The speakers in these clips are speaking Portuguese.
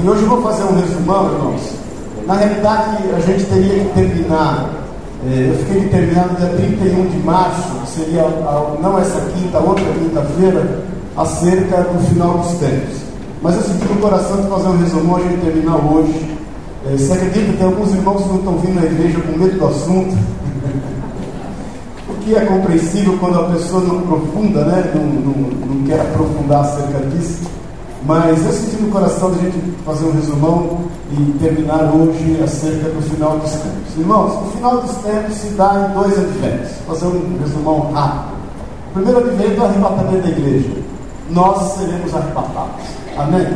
E hoje eu vou fazer um resumão, irmãos. Na realidade, a gente teria que terminar. Eh, eu fiquei determinado dia 31 de março, que seria não essa quinta, outra quinta-feira, acerca do final dos tempos. Mas eu senti no coração de fazer um resumão, a gente terminar hoje. Eh, você acredita que tem alguns irmãos que não estão vindo na igreja com medo do assunto? o que é compreensível quando a pessoa não aprofunda, né? não, não, não quer aprofundar acerca disso. Mas eu senti no coração da gente fazer um resumão e terminar hoje acerca do final dos tempos. Irmãos, o final dos tempos se dá em dois adventos. Vou fazer um resumão rápido. O primeiro advento é o arrebatamento da igreja. Nós seremos arrebatados. Amém?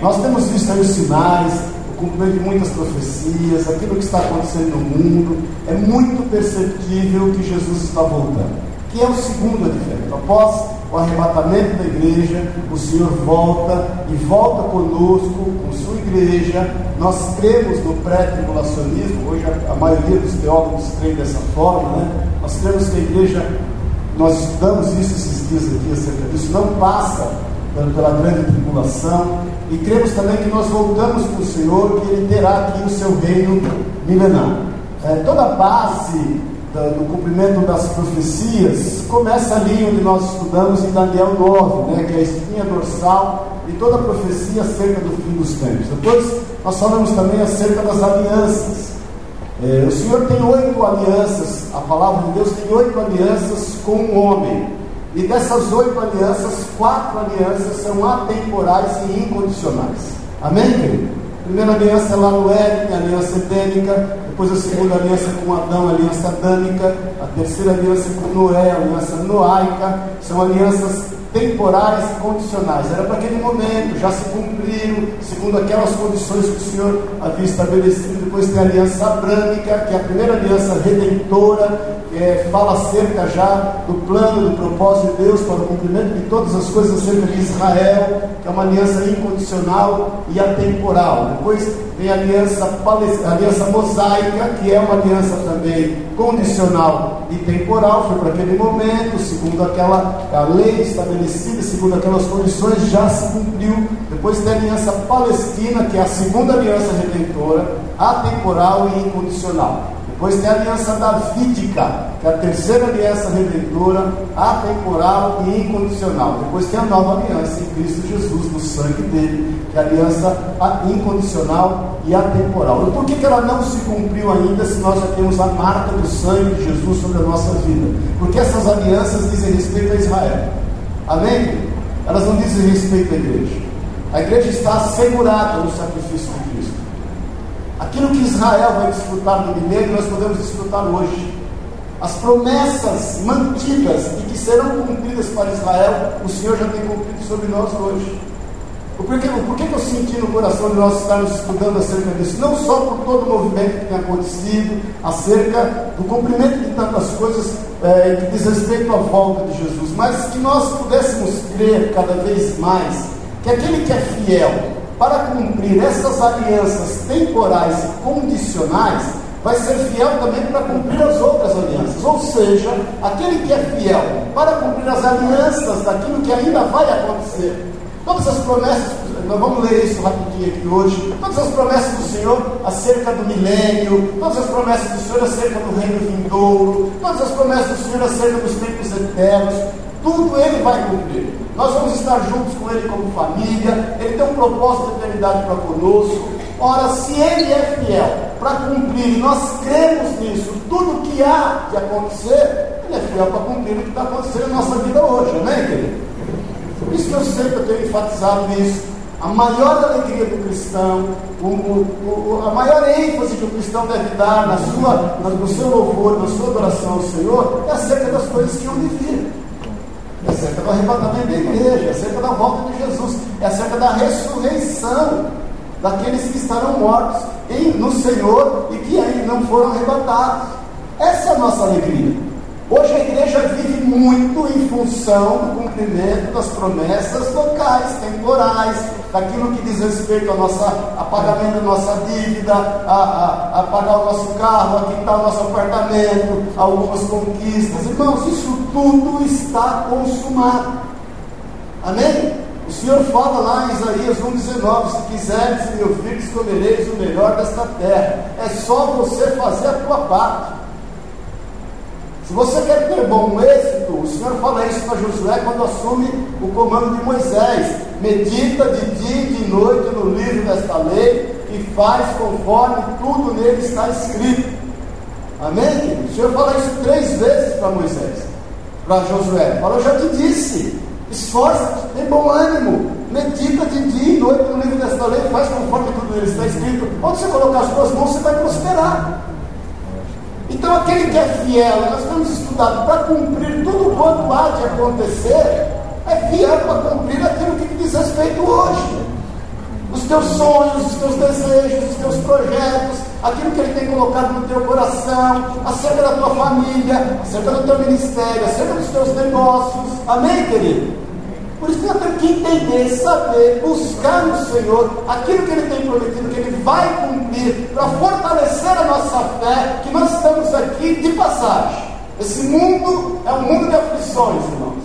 Nós temos visto aí os sinais, o cumprimento de muitas profecias, aquilo que está acontecendo no mundo. É muito perceptível que Jesus está voltando. Que é o segundo advento. Após o arrebatamento da igreja, o Senhor volta e volta conosco, com sua igreja. Nós cremos no pré-tribulacionismo, hoje a, a, maioria dos teólogos crê dessa forma, né? Nós cremos que a igreja, nós estudamos isso esses dias aqui acerca disso, não passa pela grande tribulação, e cremos também que nós voltamos com o Senhor, que Ele terá aqui o seu reino milenar. É, toda a base do cumprimento das profecias, começa ali onde nós estudamos em Daniel 9, né, que é a espinha dorsal e toda a profecia acerca do fim dos tempos. Depois nós falamos também acerca das alianças. É, o Senhor tem oito alianças, a palavra de Deus tem oito alianças com o homem. E dessas oito alianças, quatro alianças são atemporais e incondicionais. Amém, querido? Primeira aliança lá no Éden, a aliança edênica. Depois a segunda aliança com Adão, aliança adâmica. A terceira aliança com Noé, aliança noaica. São alianças temporais e condicionais. Era para aquele momento, já se cumpriram, segundo aquelas condições que o Senhor havia estabelecido. Depois tem a aliança abrâmica, que é a primeira aliança redentora, é, fala acerca já do plano, do propósito de Deus para o cumprimento de todas as coisas acerca de Israel, que é uma aliança incondicional e atemporal. Depois tem a aliança, a aliança mosaica, que é uma aliança também condicional e temporal, foi para aquele momento, segundo aquela a lei estabelecida, segundo aquelas condições, já se cumpriu. Depois tem a aliança palestina, que é a segunda aliança redentora, atemporal e incondicional. Depois tem a aliança davídica, que é a terceira aliança redentora, atemporal e incondicional. Depois tem a nova aliança em Cristo Jesus, no sangue dele, que é a aliança incondicional e atemporal. E por que, que ela não se cumpriu ainda se nós já temos a marca do sangue de Jesus sobre a nossa vida? Porque essas alianças dizem respeito a Israel. Amém? Elas não dizem respeito à igreja. A igreja está assegurada no sacrifício de Cristo. Aquilo que Israel vai desfrutar no milênio, nós podemos desfrutar hoje. As promessas mantidas e que serão cumpridas para Israel, o Senhor já tem cumprido sobre nós hoje. Por que, que eu senti no coração de nós estarmos estudando acerca disso? Não só por todo o movimento que tem acontecido, acerca do cumprimento de tantas coisas é, que diz respeito à volta de Jesus, mas que nós pudéssemos crer cada vez mais que aquele que é fiel para cumprir essas alianças temporais e condicionais, vai ser fiel também para cumprir as outras alianças. Ou seja, aquele que é fiel para cumprir as alianças daquilo que ainda vai acontecer. Todas as promessas, nós vamos ler isso rapidinho aqui hoje. Todas as promessas do Senhor acerca do milênio, todas as promessas do Senhor acerca do reino vindouro, todas as promessas do Senhor acerca dos tempos eternos, tudo Ele vai cumprir. Nós vamos estar juntos com Ele como família, Ele tem um propósito de eternidade para conosco. Ora, se Ele é fiel para cumprir, e nós cremos nisso, tudo que há de acontecer, Ele é fiel para cumprir o que está acontecendo na nossa vida hoje, amém, querido? Por isso que eu sempre tenho enfatizado nisso. A maior alegria do cristão, o, o, o, a maior ênfase que o cristão deve dar na sua, no seu louvor, na sua adoração ao Senhor, é acerca das coisas que de vir. É acerca do arrebatamento da igreja, é acerca da volta de Jesus, é acerca da ressurreição daqueles que estarão mortos em, no Senhor e que ainda não foram arrebatados. Essa é a nossa alegria. Hoje a igreja vive muito em função do cumprimento das promessas locais, temporais, daquilo que diz respeito ao nosso, pagamento da nossa dívida, a, a, a pagar o nosso carro, a quitar o nosso apartamento, algumas conquistas. Irmãos, isso tudo está consumado. Amém? O Senhor fala lá em Isaías 1,19: Se quiseres me ouvir, comereis o melhor desta terra. É só você fazer a tua parte. Se você quer ter bom êxito, o Senhor fala isso para Josué quando assume o comando de Moisés. Medita de dia e de noite no livro desta lei e faz conforme tudo nele está escrito. Amém? O Senhor fala isso três vezes para Moisés, para Josué. Fala, eu já te disse, esforça-te, tem bom ânimo, medita de dia e noite no livro desta lei, faz conforme tudo nele está escrito. Onde você colocar as suas mãos, você vai prosperar. Então, aquele que é fiel, nós temos estudado para cumprir tudo quanto há de acontecer, é fiel para cumprir aquilo que diz respeito hoje. Os teus sonhos, os teus desejos, os teus projetos, aquilo que Ele tem colocado no teu coração, acerca da tua família, acerca do teu ministério, acerca dos teus negócios. Amém, querido? Por isso temos que entender, saber, buscar no Senhor aquilo que Ele tem prometido, que Ele vai cumprir, para fortalecer a nossa fé, que nós estamos aqui de passagem. Esse mundo é um mundo de aflições, irmãos.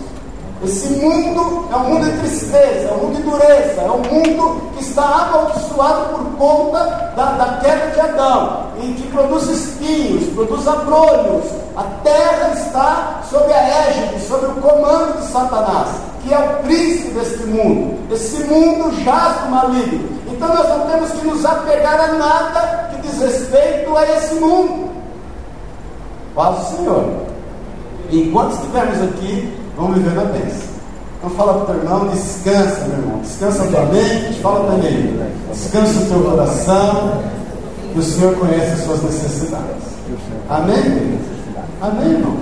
Esse mundo é um mundo de tristeza, é um mundo de dureza, é um mundo que está amaldiçoado por conta da, da queda de Adão, e que produz espinhos, produz abrolhos. A terra está sob a égide, sob o comando de Satanás, que é o príncipe deste mundo. Esse mundo jaz do maligno. Então nós não temos que nos apegar a nada que diz respeito a esse mundo. Paz o Senhor. Enquanto estivermos aqui, Vamos viver na bênção. Então fala para o teu irmão, descansa, meu irmão. Descansa a tua mente, fala ele. Descansa o teu coração, que o Senhor conhece as suas necessidades. Amém? Amém, irmãos?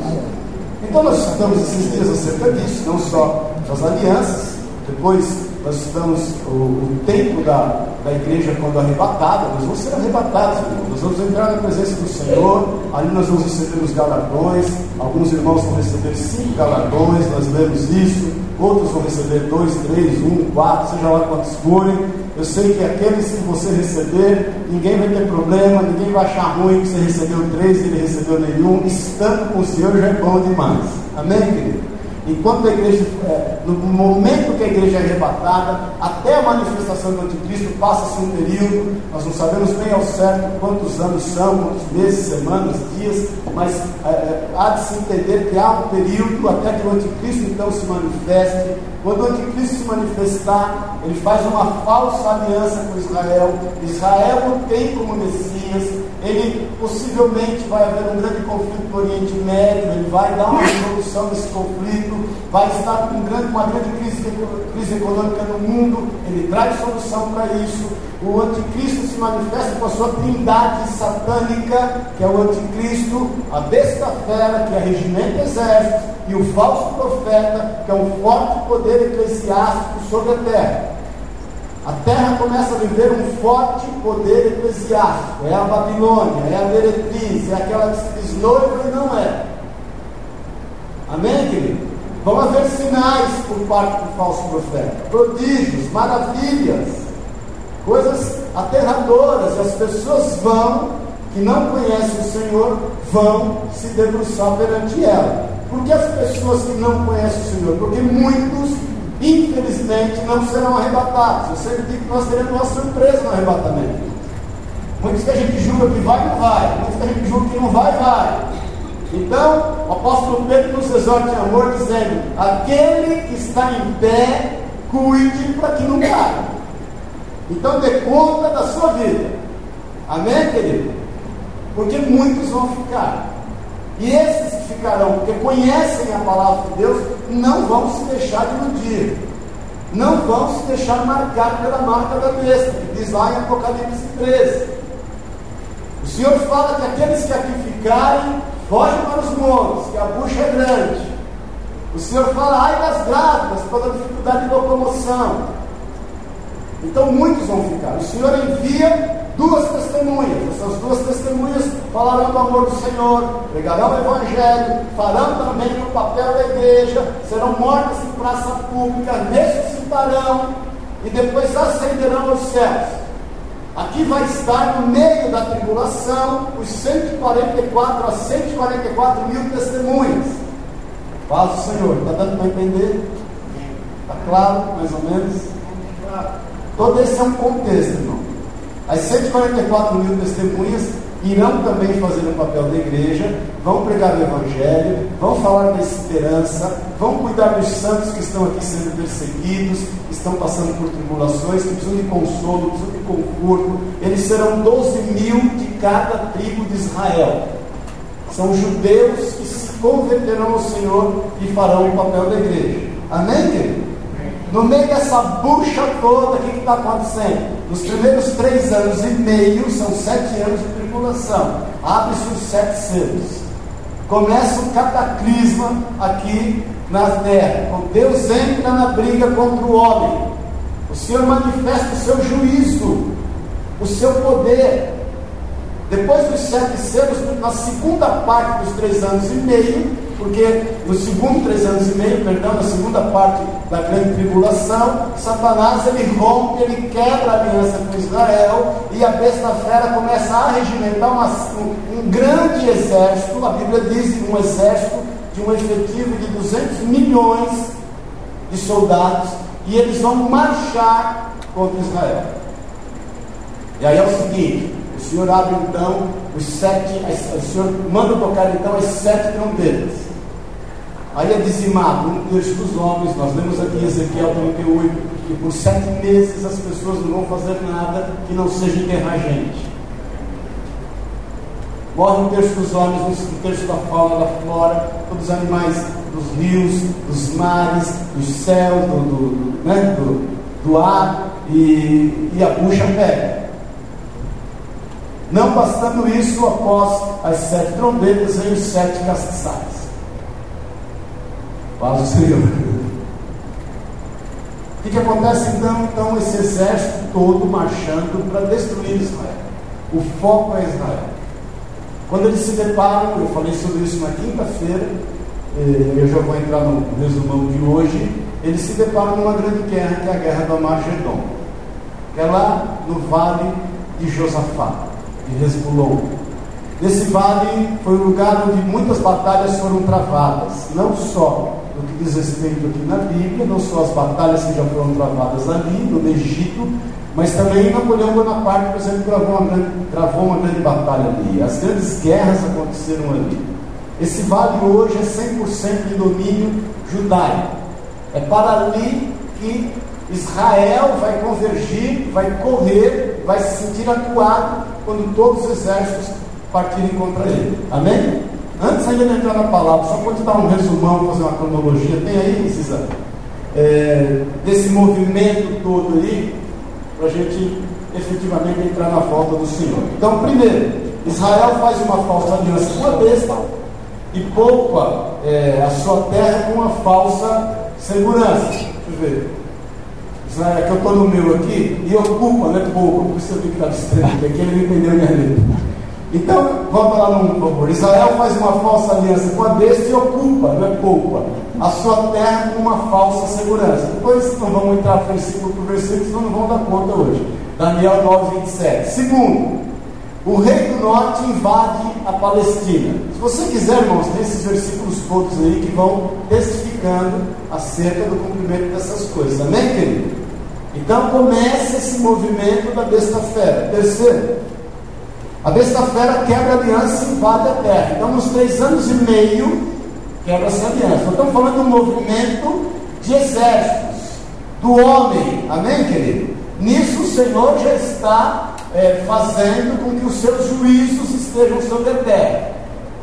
Então nós estudamos esses dias acerca disso, não só das alianças, depois nós estamos, o, o tempo da, da igreja quando arrebatada, nós vamos ser arrebatados, irmão. nós vamos entrar na presença do Senhor, ali nós vamos receber os galardões, alguns irmãos vão receber cinco galardões, nós lemos isso, outros vão receber dois, três, um, quatro, seja lá quantos forem. Eu sei que aqueles que você receber, ninguém vai ter problema, ninguém vai achar ruim que você recebeu três e ele recebeu nenhum, estando com o Senhor já é bom demais. Amém, querido? Enquanto a igreja, é, no momento que a igreja é arrebatada, até a manifestação do anticristo, passa-se um período, nós não sabemos bem ao certo quantos anos são, quantos meses, semanas, dias, mas é, é, há de se entender que há um período até que o anticristo então se manifeste. Quando o anticristo se manifestar, ele faz uma falsa aliança com Israel. Israel o tem como Messias, ele possivelmente vai haver um grande conflito no Oriente Médio, ele vai dar uma resolução desse conflito, vai estar com grande, uma grande crise, crise econômica no mundo, ele traz solução para isso. O anticristo se manifesta com a sua trindade satânica, que é o anticristo, a besta fera, que é regimento exército, e o falso profeta, que é um forte poder eclesiástico sobre a terra. A terra começa a viver um forte poder eclesiástico. É a Babilônia, é a meretriz, é aquela que se diz noiva e não é. Amém, querido? Vão haver sinais por parte do falso profeta, prodígios, maravilhas, coisas aterradoras, e as pessoas vão, que não conhecem o Senhor, vão se debruçar perante ela. Por que as pessoas que não conhecem o Senhor? Porque muitos infelizmente, não serão arrebatados. Eu sempre digo que nós teremos uma surpresa no arrebatamento. Muitos que a gente julga que vai, não vai. Muitos que a gente julga que não vai, vai. Então, o apóstolo Pedro nos exorta em amor, dizendo: aquele que está em pé, cuide para que não caia. Então, dê conta da sua vida. Amém, querido? Porque muitos vão ficar. E esses que ficarão, porque conhecem a palavra de Deus, não vão se deixar de iludir. Não vão se deixar marcar pela marca da besta, que diz lá em Apocalipse 13. O Senhor fala que aqueles que aqui ficarem, fogem para os montes, que a bucha é grande. O Senhor fala, ai das grávidas, pela dificuldade de locomoção. Então muitos vão ficar. O Senhor envia duas testemunhas. Essas duas testemunhas falarão do amor do Senhor, pregarão o Evangelho, farão também o papel da igreja, serão mortas em praça pública, ressuscitarão e depois ascenderão aos céus. Aqui vai estar no meio da tribulação os 144 a 144 mil testemunhas. Faz o Senhor, está dando para entender? Está claro, mais ou menos? Todo esse é um contexto, irmão. As 144 mil testemunhas irão também fazer o papel da igreja, vão pregar o Evangelho, vão falar da esperança, vão cuidar dos santos que estão aqui sendo perseguidos, que estão passando por tribulações, que precisam de consolo, precisam de conforto. Eles serão 12 mil de cada tribo de Israel. São judeus que se converterão ao Senhor e farão o papel da igreja. Amém, querido? No meio dessa bucha toda, o que está acontecendo? Nos primeiros três anos e meio, são sete anos de tribulação, abre-se os sete selos. Começa um cataclisma aqui na terra. Deus entra na briga contra o homem. O Senhor manifesta o seu juízo, o seu poder. Depois dos sete selos, na segunda parte dos três anos e meio, porque no segundo três anos e meio, perdão, na segunda parte da grande tribulação, Satanás ele rompe, ele quebra a aliança com Israel e a besta fera começa a regimentar uma, um, um grande exército, a Bíblia diz um exército de um efetivo de 200 milhões de soldados, e eles vão marchar contra Israel. E aí é o seguinte: o Senhor abre então os sete, o Senhor manda tocar então as sete trombetas. Aí é dizimado um terço dos homens. Nós lemos aqui Ezequiel 38 que por sete meses as pessoas não vão fazer nada que não seja enterrar gente. Morre um terço dos homens, um terço da fauna, da flora, todos os animais dos rios, dos mares, dos céus, do, do, do, né, do, do ar, e, e a bucha pega. Não bastando isso, após as sete trombetas, vem os sete castiçais. Paz do Senhor. O que, que acontece então? Então, esse exército todo marchando para destruir Israel. O foco é Israel. Quando eles se deparam, eu falei sobre isso na quinta-feira, eh, eu já vou entrar no resumão de hoje. Eles se deparam numa grande guerra, que é a guerra do Amagedon, que é lá no vale de Josafá, de Resbulon. Nesse vale foi o lugar onde muitas batalhas foram travadas, não só diz respeito aqui na Bíblia, não só as batalhas que já foram travadas ali, no Egito, mas também Napoleão Bonaparte, por exemplo, gravou uma grande, gravou uma grande batalha ali. As grandes guerras aconteceram ali. Esse vale hoje é 100% em domínio judaico. É para ali que Israel vai convergir, vai correr, vai se sentir acuado quando todos os exércitos partirem contra ele. Amém? Antes ainda de entrar na palavra, só pode dar um resumão, fazer uma cronologia. Tem aí, precisa, é, desse movimento todo aí, para a gente efetivamente entrar na volta do Senhor. Então, primeiro, Israel faz uma falsa aliança com a besta e poupa é, a sua terra com uma falsa segurança. Deixa eu ver. Israel, que eu estou no meu aqui, e ocupa, não é poupa, por isso eu que estava estranho, aqui ele me entendeu minha letra. Então, volta lá no favor. Israel faz uma falsa aliança com a besta e ocupa, não é poupa, a sua terra com uma falsa segurança. Depois não vamos entrar versículo por versículo, senão não vão dar conta hoje. Daniel 9, 27. Segundo, o rei do norte invade a Palestina. Se você quiser, irmãos, tem esses versículos todos aí que vão testificando acerca do cumprimento dessas coisas. Amém, querido? Então começa esse movimento da besta fera. Terceiro, a besta fera quebra a aliança e invade a terra. Então, nos três anos e meio, quebra-se a aliança. Estamos falando de um movimento de exércitos, do homem. Amém, querido? Nisso o Senhor já está é, fazendo com que os seus juízos estejam sobre a terra.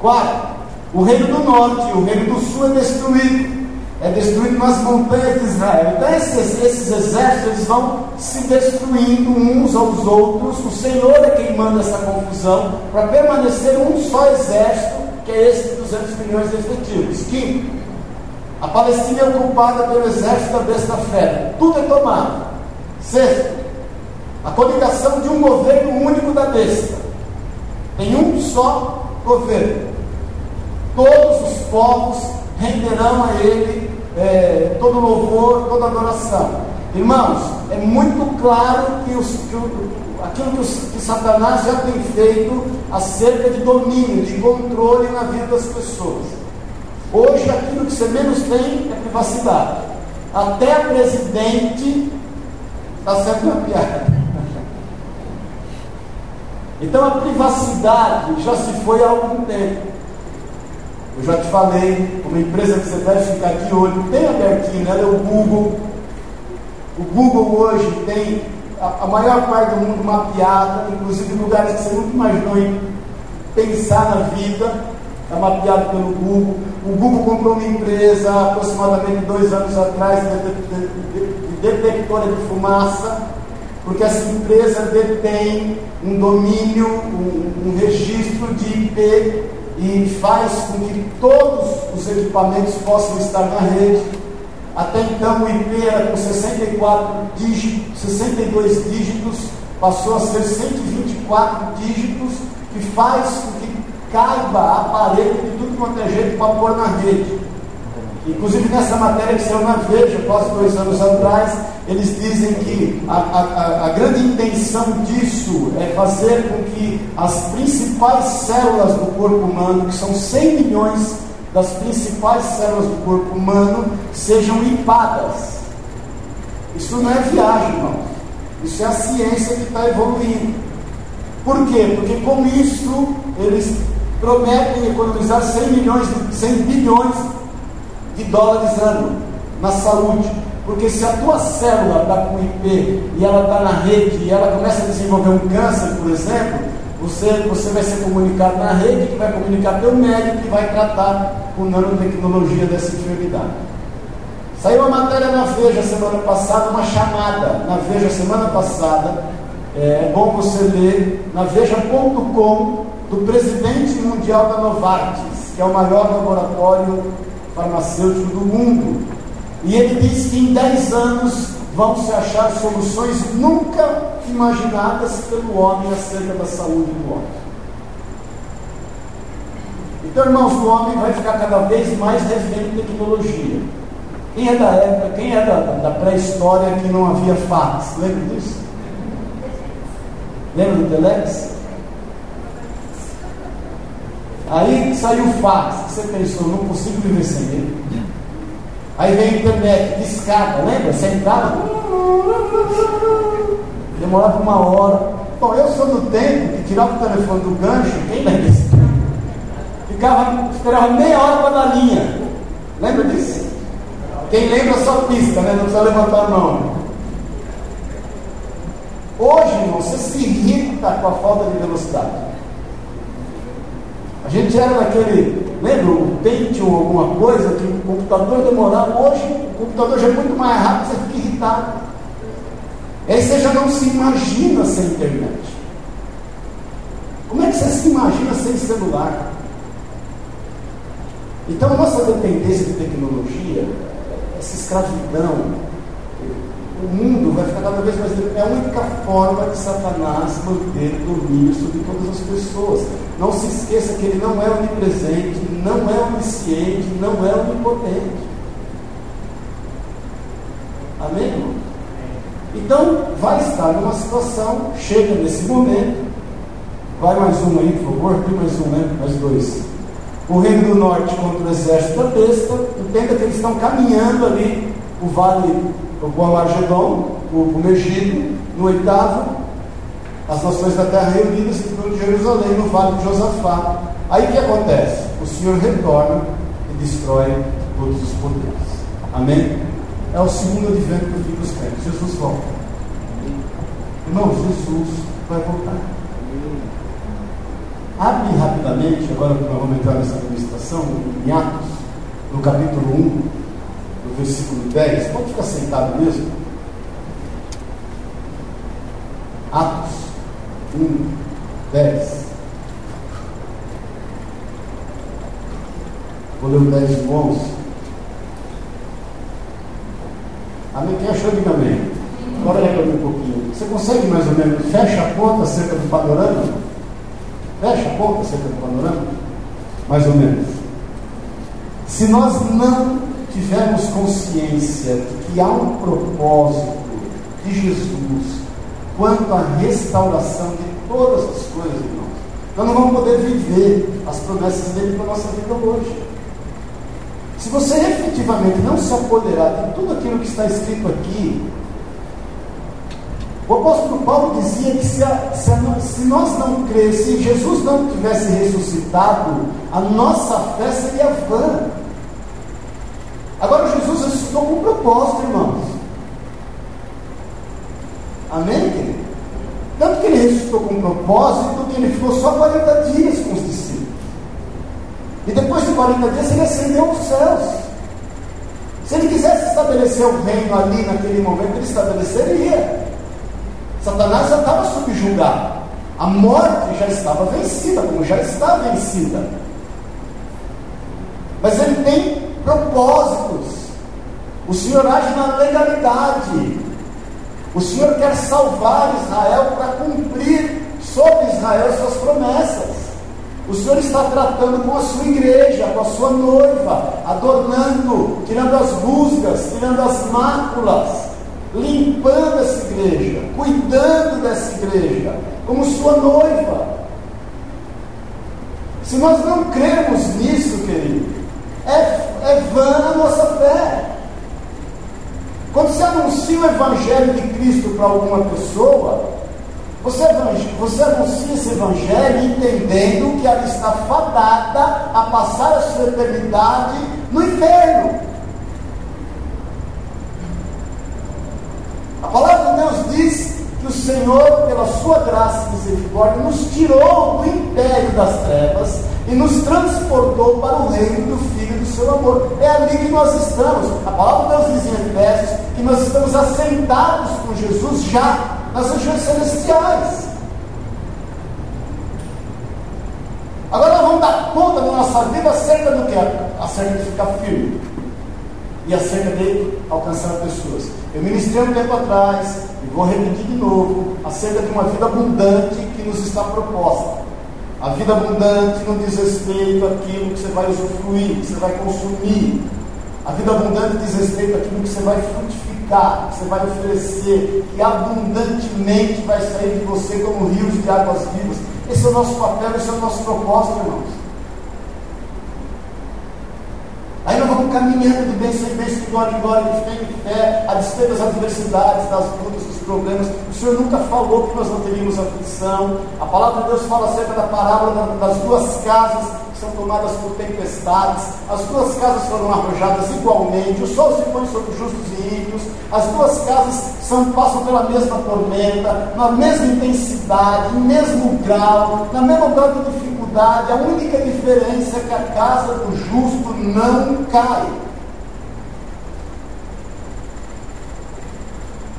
Quarto, o reino do norte e o reino do sul é destruído é destruído nas montanhas de Israel. Então esses, esses exércitos eles vão se destruindo uns aos outros. O Senhor é quem manda essa confusão para permanecer um só exército, que é esse de 200 milhões de efetivos. Quinto, a Palestina é ocupada pelo exército da besta fera. Tudo é tomado. Sexto, a coligação de um governo único da besta. Tem um só governo. Todos os povos renderão a Ele é, todo louvor, toda adoração. Irmãos, é muito claro que, os, que aquilo que, os, que Satanás já tem feito acerca de domínio, de controle na vida das pessoas. Hoje, aquilo que você menos tem é privacidade. até presidente está sendo mapeado. Então a privacidade já se foi há algum tempo. Eu já te falei, uma empresa que você deve ficar de olho, tem abertinho, ela é o Google. O Google hoje tem a, a maior parte do mundo mapeado, inclusive lugares que você nunca imaginou em pensar na vida, é mapeado pelo Google. O Google comprou uma empresa aproximadamente dois anos atrás de detectora de fumaça, porque essa empresa detém um domínio, um, um registro de IP e faz com que todos os equipamentos possam estar na rede. Até então o IP era com 64 dígitos, 62 dígitos, passou a ser 124 dígitos, que faz com que caiba aparelho de tudo quanto é jeito para pôr na rede. Inclusive nessa matéria que saiu na Veja, quase dois anos atrás, eles dizem que a, a, a, grande intenção disso é fazer com que as principais células do corpo humano, que são 100 milhões das principais células do corpo humano, sejam limpadas. Isso não é viagem, irmão. Isso é a ciência que está evoluindo. Por quê? Porque com isso eles prometem economizar 100 milhões, 100 bilhões de dólares ano na saúde. Porque se a tua célula está com IP e ela está na rede e ela começa a desenvolver um câncer, por exemplo, você, você vai ser comunicado na rede, que vai comunicar teu médico que vai tratar com nanotecnologia dessa enfermidade. Saiu uma matéria na Veja semana passada, uma chamada na Veja semana passada. É, é bom você ler na Veja.com do presidente mundial da Novartis, que é o maior laboratório farmacêutico do mundo. E ele diz que em 10 anos vão se achar soluções nunca imaginadas pelo homem acerca da saúde do homem. Então, irmãos, o homem vai ficar cada vez mais refém de tecnologia. Quem é da época, quem é da, da pré-história que não havia fax? Lembra disso? Lembra do Telex? Aí saiu o fax, você pensou, não consigo viver sem ele. Aí vem a internet, discada, lembra? Você entrava, demorava uma hora. Bom, eu sou do tempo que tirava o telefone do gancho, quem lembra tempo? Ficava, esperava meia hora para dar linha. Lembra disso? Quem lembra só pista, né? Não precisa levantar a mão. Hoje, irmão, você se irrita com a falta de velocidade. A gente era naquele, lembra o Pentium alguma coisa, que o computador demorava. Hoje o computador já é muito mais rápido, você fica irritado. Aí você já não se imagina sem internet. Como é que você se imagina sem celular? Então nossa dependência de tecnologia, essa escravidão, o mundo vai ficar cada vez mais. É a única forma de Satanás manter domínio sobre todas as pessoas. Não se esqueça que ele não é onipresente, não é onisciente, não é onipotente. Amém, irmão? Então, vai estar numa situação, chega nesse momento. Vai mais um aí, por favor. Tem mais um, né? Mais dois. O Reino do Norte contra o exército da besta. Entenda que eles estão caminhando ali o vale o Argedon, o, o Megido, no oitavo, as nações da terra reunidas em torno de Jerusalém, no vale de Josafá. Aí o que acontece? O Senhor retorna e destrói todos os poderes. Amém? É o segundo advento do fim dos crentes. Jesus volta. Irmão, Jesus vai voltar. Abre rapidamente, agora nós vamos entrar nessa administração, em Atos, no capítulo 1, versículo 10. Pode ficar sentado mesmo? Atos 1, 10. Vou ler o 10 e o 11. Amém? Quem achou, diga amém. Agora olha para mim um pouquinho. Você consegue mais ou menos, fecha a conta acerca do panorama? Fecha a conta acerca do panorama? Mais ou menos. Se nós não tivermos consciência de que há um propósito de Jesus quanto à restauração de todas as coisas, irmãos, nós não vamos poder viver as promessas dele para a nossa vida hoje. Se você efetivamente não se apoderar de tudo aquilo que está escrito aqui, o apóstolo Paulo dizia que se, a, se, a, se nós não crêssemos, se Jesus não tivesse ressuscitado, a nossa fé seria vã. Agora Jesus ressuscitou com um propósito, irmãos. Amém, querido? Tanto que ele ressuscitou com um propósito que ele ficou só 40 dias com os discípulos. E depois de 40 dias ele ascendeu aos céus. Se ele quisesse estabelecer o reino ali naquele momento, ele estabeleceria. Satanás já estava subjugado. A morte já estava vencida, como já está vencida. Mas ele tem propósitos. O Senhor age na legalidade. O Senhor quer salvar Israel para cumprir sobre Israel suas promessas. O Senhor está tratando com a sua igreja, com a sua noiva, adornando, tirando as rusgas, tirando as máculas, limpando essa igreja, cuidando dessa igreja, como sua noiva. Se nós não cremos nisso, querido, é, é vã a nossa fé. Quando você anuncia o Evangelho de Cristo para alguma pessoa, você, você anuncia esse Evangelho entendendo que ela está fadada a passar a sua eternidade no inferno. A palavra de Deus diz que o Senhor, pela sua graça e misericórdia, nos tirou do império das trevas e nos transportou para o reino do Filho do seu amor. É ali que nós estamos. A palavra de Deus diz em Efésios que nós estamos assentados com Jesus já nas regiões celestiais. Agora nós vamos dar conta da nossa vida acerca do que? Acerca de ficar firme e acerca de alcançar pessoas. Eu ministrei um tempo atrás e vou repetir de novo acerca de uma vida abundante que nos está proposta. A vida abundante não diz respeito àquilo que você vai usufruir, que você vai consumir. A vida abundante diz respeito àquilo que você vai frutificar, que você vai oferecer, que abundantemente vai sair de você como rios de águas vivas. Esse é o nosso papel, esse é o nosso propósito, irmãos. Vamos caminhando de bênção em bênção, de glória em glória, de fé em fé, a despeito das adversidades, das lutas, dos problemas. O Senhor nunca falou que nós não teríamos aflição. A palavra de Deus fala acerca da parábola das duas casas que são tomadas por tempestades. As duas casas foram arrojadas igualmente. O sol se põe sobre justos e ímpios. As duas casas são, passam pela mesma tormenta, na mesma intensidade, no mesmo grau, na mesma grau de dificuldade. A única diferença é que a casa do justo não cai.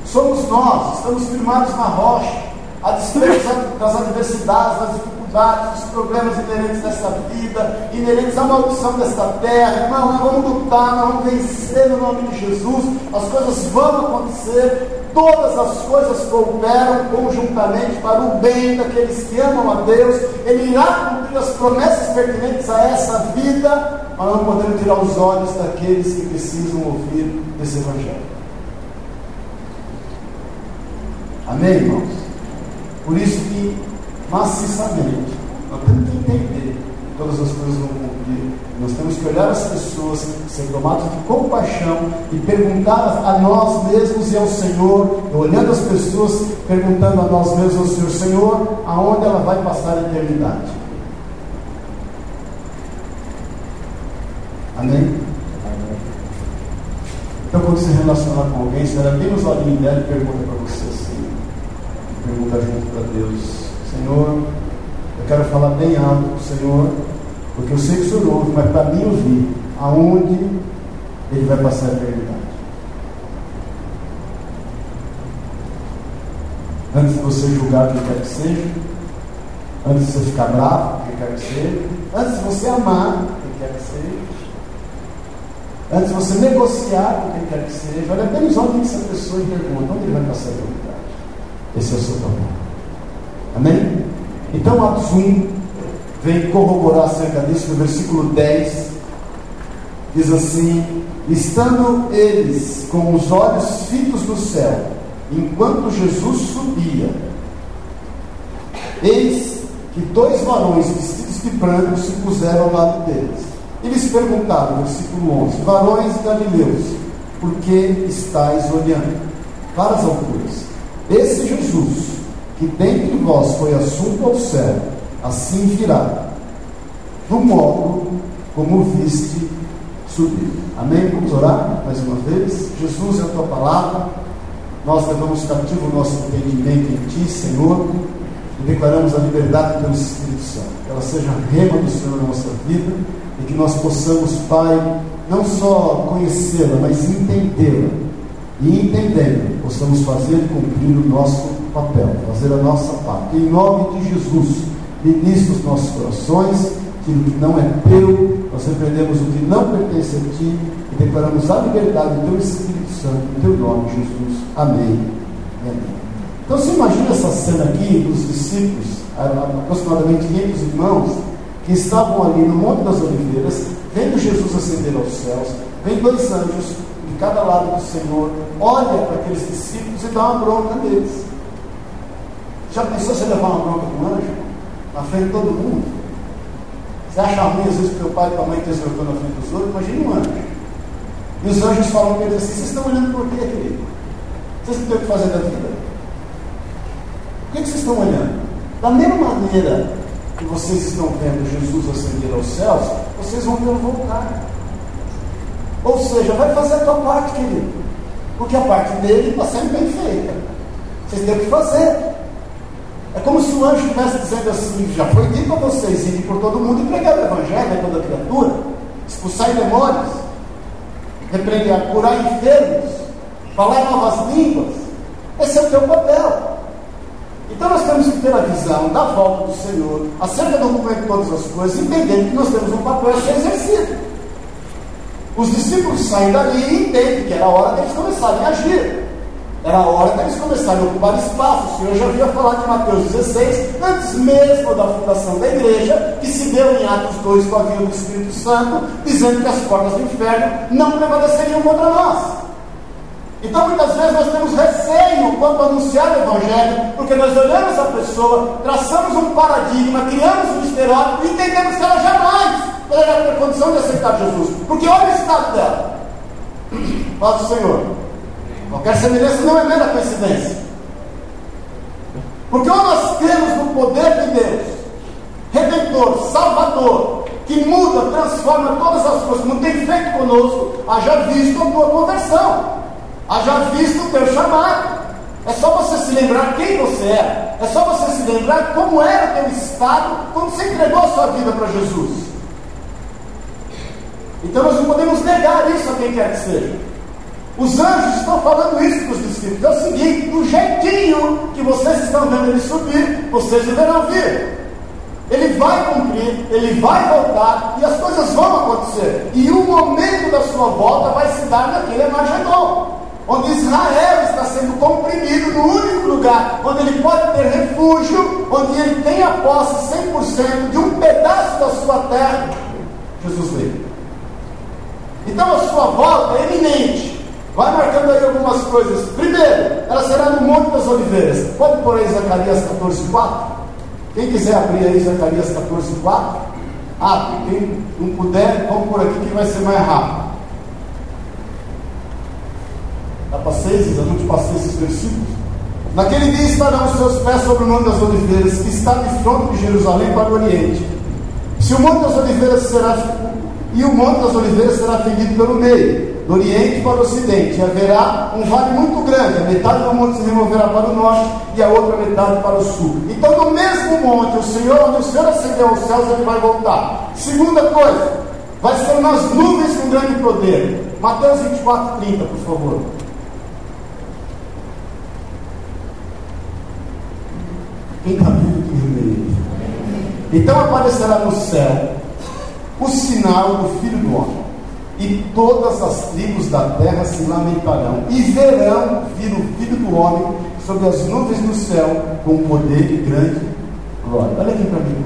Somos nós, estamos firmados na rocha, a despeito das adversidades, das dificuldades, dos problemas inerentes dessa vida, inerentes à maldição desta terra. Irmão, nós vamos lutar, nós vamos vencer no nome de Jesus, as coisas vão acontecer, todas as coisas cooperam conjuntamente para o bem daqueles que amam a Deus, Ele irá cumprir as promessas pertinentes a essa vida, mas não podemos tirar os olhos daqueles que precisam ouvir esse Evangelho. Amém, irmãos? Por isso que, maciçamente, nós temos que entender todas as coisas vão cumprir. Nós temos que olhar as pessoas, ser tomados de compaixão e perguntar a nós mesmos e ao Senhor, olhando as pessoas, perguntando a nós mesmos ao Senhor, Senhor, aonde ela vai passar a eternidade? Amém? Então, quando se relacionar com alguém, você olha bem nos olhinhos dela e pergunta para você assim: pergunta junto para Deus, Senhor, eu quero falar bem alto o Senhor, porque eu sei que o Senhor ouve, mas para mim ouvir, aonde ele vai passar a eternidade. Antes de você julgar quem quer que seja, antes de você ficar bravo, quem quer que seja, antes de você amar quem quer que seja, Antes de você negociar com quem quer que seja, olha bem nos olhos dessa pessoa e pergunta: onde ele vai passar a eternidade? Esse é o seu papel. Amém? Então, Atos 1 vem corroborar acerca disso no versículo 10. Diz assim: Estando eles com os olhos fitos no céu, enquanto Jesus subia, eis que dois varões vestidos de branco se puseram ao lado deles E lhes perguntaram, versículo 11: Varões galileus, por que estáis olhando para as alturas? Esse Jesus, que dentre vós foi assunto ao céu, assim virá, do modo como viste subir. Amém? Vamos orar mais uma vez. Jesus é a tua palavra. Nós levamos cativo o nosso entendimento em Ti, Senhor, e declaramos a liberdade do Espírito Santo. Que ela seja a rema do Senhor na nossa vida e que nós possamos, Pai, não só conhecê-la, mas entendê-la. E entendendo, possamos fazer cumprir o nosso papel, fazer a nossa parte. Em nome de Jesus, ministra os nossos corações, aquilo que não é teu, nós repreendemos o que não pertence a ti e declaramos a liberdade do teu Espírito Santo, em teu nome, Jesus. Amém. Amém. Então você imagina essa cena aqui dos discípulos, aproximadamente 500 irmãos, que estavam ali no Monte das Oliveiras, vendo Jesus ascender aos céus, vem dois anjos de cada lado do Senhor, olha para aqueles discípulos e dá uma bronca neles. Já pensou você levar uma bronca de um anjo? Na frente de todo mundo? Você acha ruim às vezes que teu pai e tua mãe te exortou na frente dos outros? Imagine um anjo. E os anjos falam para eles assim: vocês estão olhando por quê, querido? Vocês não têm o que fazer da vida? Por que, que vocês estão olhando? Da mesma maneira que vocês estão vendo Jesus ascender aos céus, vocês vão vê-lo voltar. Ou seja, vai fazer a tua parte, querido. Porque a parte dele está sendo bem feita. Vocês têm o que fazer. É como se o anjo estivesse dizendo assim: já foi dito a vocês irem por todo mundo e pregar o evangelho a toda criatura, expulsar demônios, repreender, curar enfermos, falar novas línguas. Esse é o teu papel. Então nós temos que ter a visão da volta do Senhor acerca do cumprimento de todas as coisas, entendendo que nós temos um papel a ser exercido. Os discípulos saem dali e entendem que era hora deles começarem a agir. Era hora deles começarem a ocupar espaço. O Senhor já havia falado em Mateus 16, antes mesmo da fundação da igreja, que se deu em Atos 2 com a vinda do Espírito Santo, dizendo que as portas do inferno não prevaleceriam contra nós. Então, muitas vezes, nós temos receio quando anunciar o Evangelho, porque nós olhamos a pessoa, traçamos um paradigma, criamos um estereótipo e entendemos que ela jamais poderá ter condição de aceitar Jesus. Porque olha o estado dela. Fala o Senhor. Qualquer semelhança não é mera coincidência. Porque ou nós cremos no poder de Deus, Redentor, Salvador, que muda, transforma todas as coisas, como tem feito conosco, haja visto a tua conversão haja visto o teu chamado. É só você se lembrar quem você é. É só você se lembrar como era o teu estado quando você entregou a sua vida para Jesus. Então nós não podemos negar isso a quem quer que seja. Os anjos estão falando isso para os discípulos. É o seguinte: do jeitinho que vocês estão vendo ele subir, vocês deverão vir. Ele vai cumprir, ele vai voltar e as coisas vão acontecer. E o momento da sua volta vai se dar naquele Armagedon onde Israel está sendo comprimido no único lugar onde ele pode ter refúgio, onde ele tem a posse 100% de um pedaço da sua terra, Jesus veio. Então a sua volta é iminente. Vai marcando aí algumas coisas. Primeiro, ela será no Monte das Oliveiras. Pode pôr aí Zacarias 14, 4? Quem quiser abrir aí Zacarias 14, 4, abre. Quem não puder, vamos por aqui que vai ser mais rápido. Já passei, já não te passei esses versículos. Naquele dia estarão os seus pés sobre o Monte das Oliveiras, que está de fronte de Jerusalém para o Oriente. Se o Monte das Oliveiras será e o Monte das Oliveiras será fendido pelo meio, do Oriente para o Ocidente, e haverá um vale muito grande, a metade do monte se removerá para o norte e a outra metade para o sul. Então, no mesmo monte, o Senhor, onde o Senhor acendeu aos céus, ele vai voltar. Segunda coisa, vai ser nas nuvens com grande poder. Mateus 24, 30, por favor. Quem está vivo que jumeie. Então aparecerá no céu o sinal do Filho do Homem, e todas as tribos da terra se lamentarão, e verão vir o Filho do Homem sobre as nuvens do céu, com poder e grande glória. Olha aqui para mim.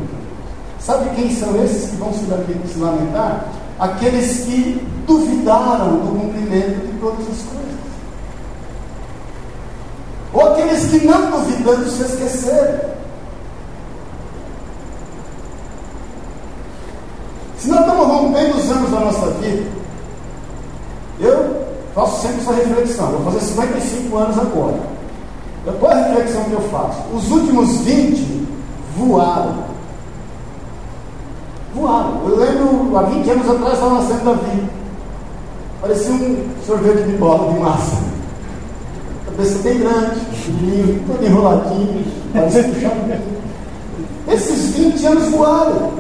Sabe quem são esses que vão se lamentar? Aqueles que duvidaram do cumprimento de todas as coisas. Ou aqueles que não duvidando se esqueceram. Se nós estamos no meio dos anos da nossa vida, eu faço sempre essa reflexão. Vou fazer 55 anos agora. Qual é a reflexão que eu faço? Os últimos 20 voaram. Voaram. Eu lembro, há 20 anos atrás, estava nascendo Davi. Parecia um sorvete de bola de massa. Cabeça bem grande, pequenininho, todo enroladinho, parecia puxado. Esses 20 anos voaram.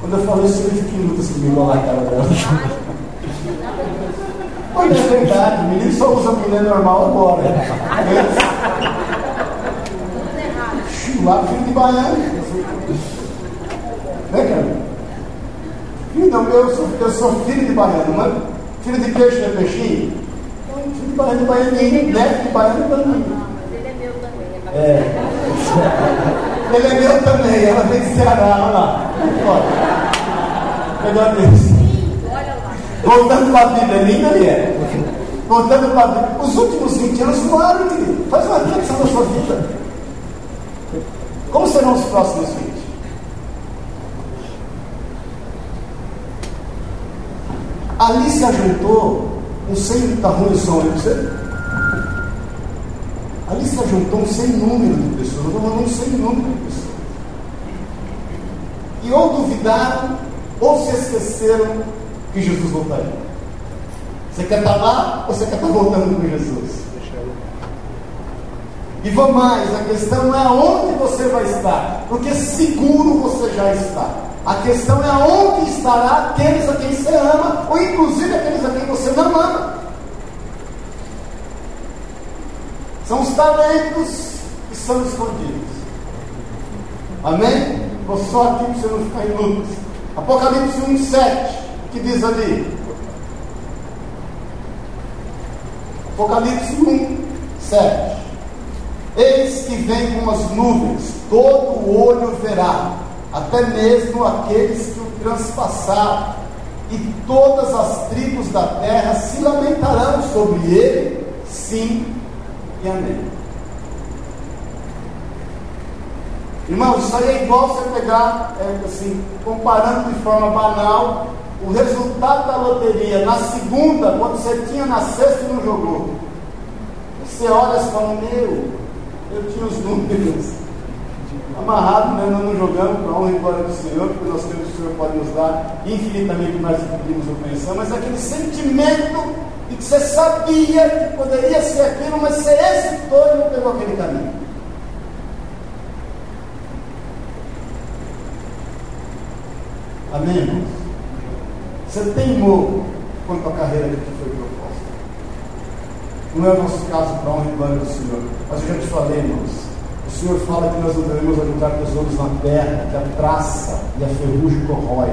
Quando eu falei isso, eu fiquei em luta comigo lá a cara dela. Mas é verdade, o menino só usa mulher normal agora. Lá filho de baiano. Né, cara? Filho, não, eu sou, eu sou filho de baiano, mas filho de peixe não é peixinho? Então, filho de baiano, baianinho, neto de baiano também. Ele é meu também. É. Ele é meu também, ela vem de Ceará, olha lá. Olha. Melhor Deus. Voltando para a Bíblia, linda ali é. Voltando para. Os últimos 20 anos voaram, querido. Faz uma reflexão na sua vida. Como serão os próximos 20? Ali se ajuntou um sem está ruim o som aí você? Ali se ajuntou um sem número de pessoas. Eu estou falando um sem número de pessoas. E ou duvidaram, ou se esqueceram que Jesus voltaria. Você quer estar lá ou você quer estar voltando com Jesus? E vou mais, a questão é onde você vai estar, porque seguro você já está. A questão é onde estará aqueles a quem você ama, ou inclusive aqueles a quem você não ama. São os talentos que são escondidos. Amém? Vou só aqui para você não ficar em lutas. Apocalipse 1, 7 que diz ali? Apocalipse 1, 7. Eis que vem com as nuvens, todo olho verá, até mesmo aqueles que o transpassaram, e todas as tribos da terra se lamentarão sobre ele, sim e amém. Irmãos, isso aí é igual você pegar, é, assim, comparando de forma banal, o resultado da loteria na segunda, quando você tinha na sexta e não jogou. Você olha e fala, meu, eu tinha os números amarrados, né? nós não jogamos para honra e glória do Senhor, porque nós temos o Senhor pode nos dar infinitamente mais do que pedimos ou pensamos, mas aquele sentimento de que você sabia que poderia ser aquilo, mas você hesitou e não pegou aquele caminho. Amém, irmãos? Você teimou quanto à carreira que foi proposta. Não é o nosso caso para honra e glória do Senhor. Mas eu já te falei, irmãos. O Senhor fala que nós não devemos ajuntar tesouros na terra, que a traça e a ferrugem corrói.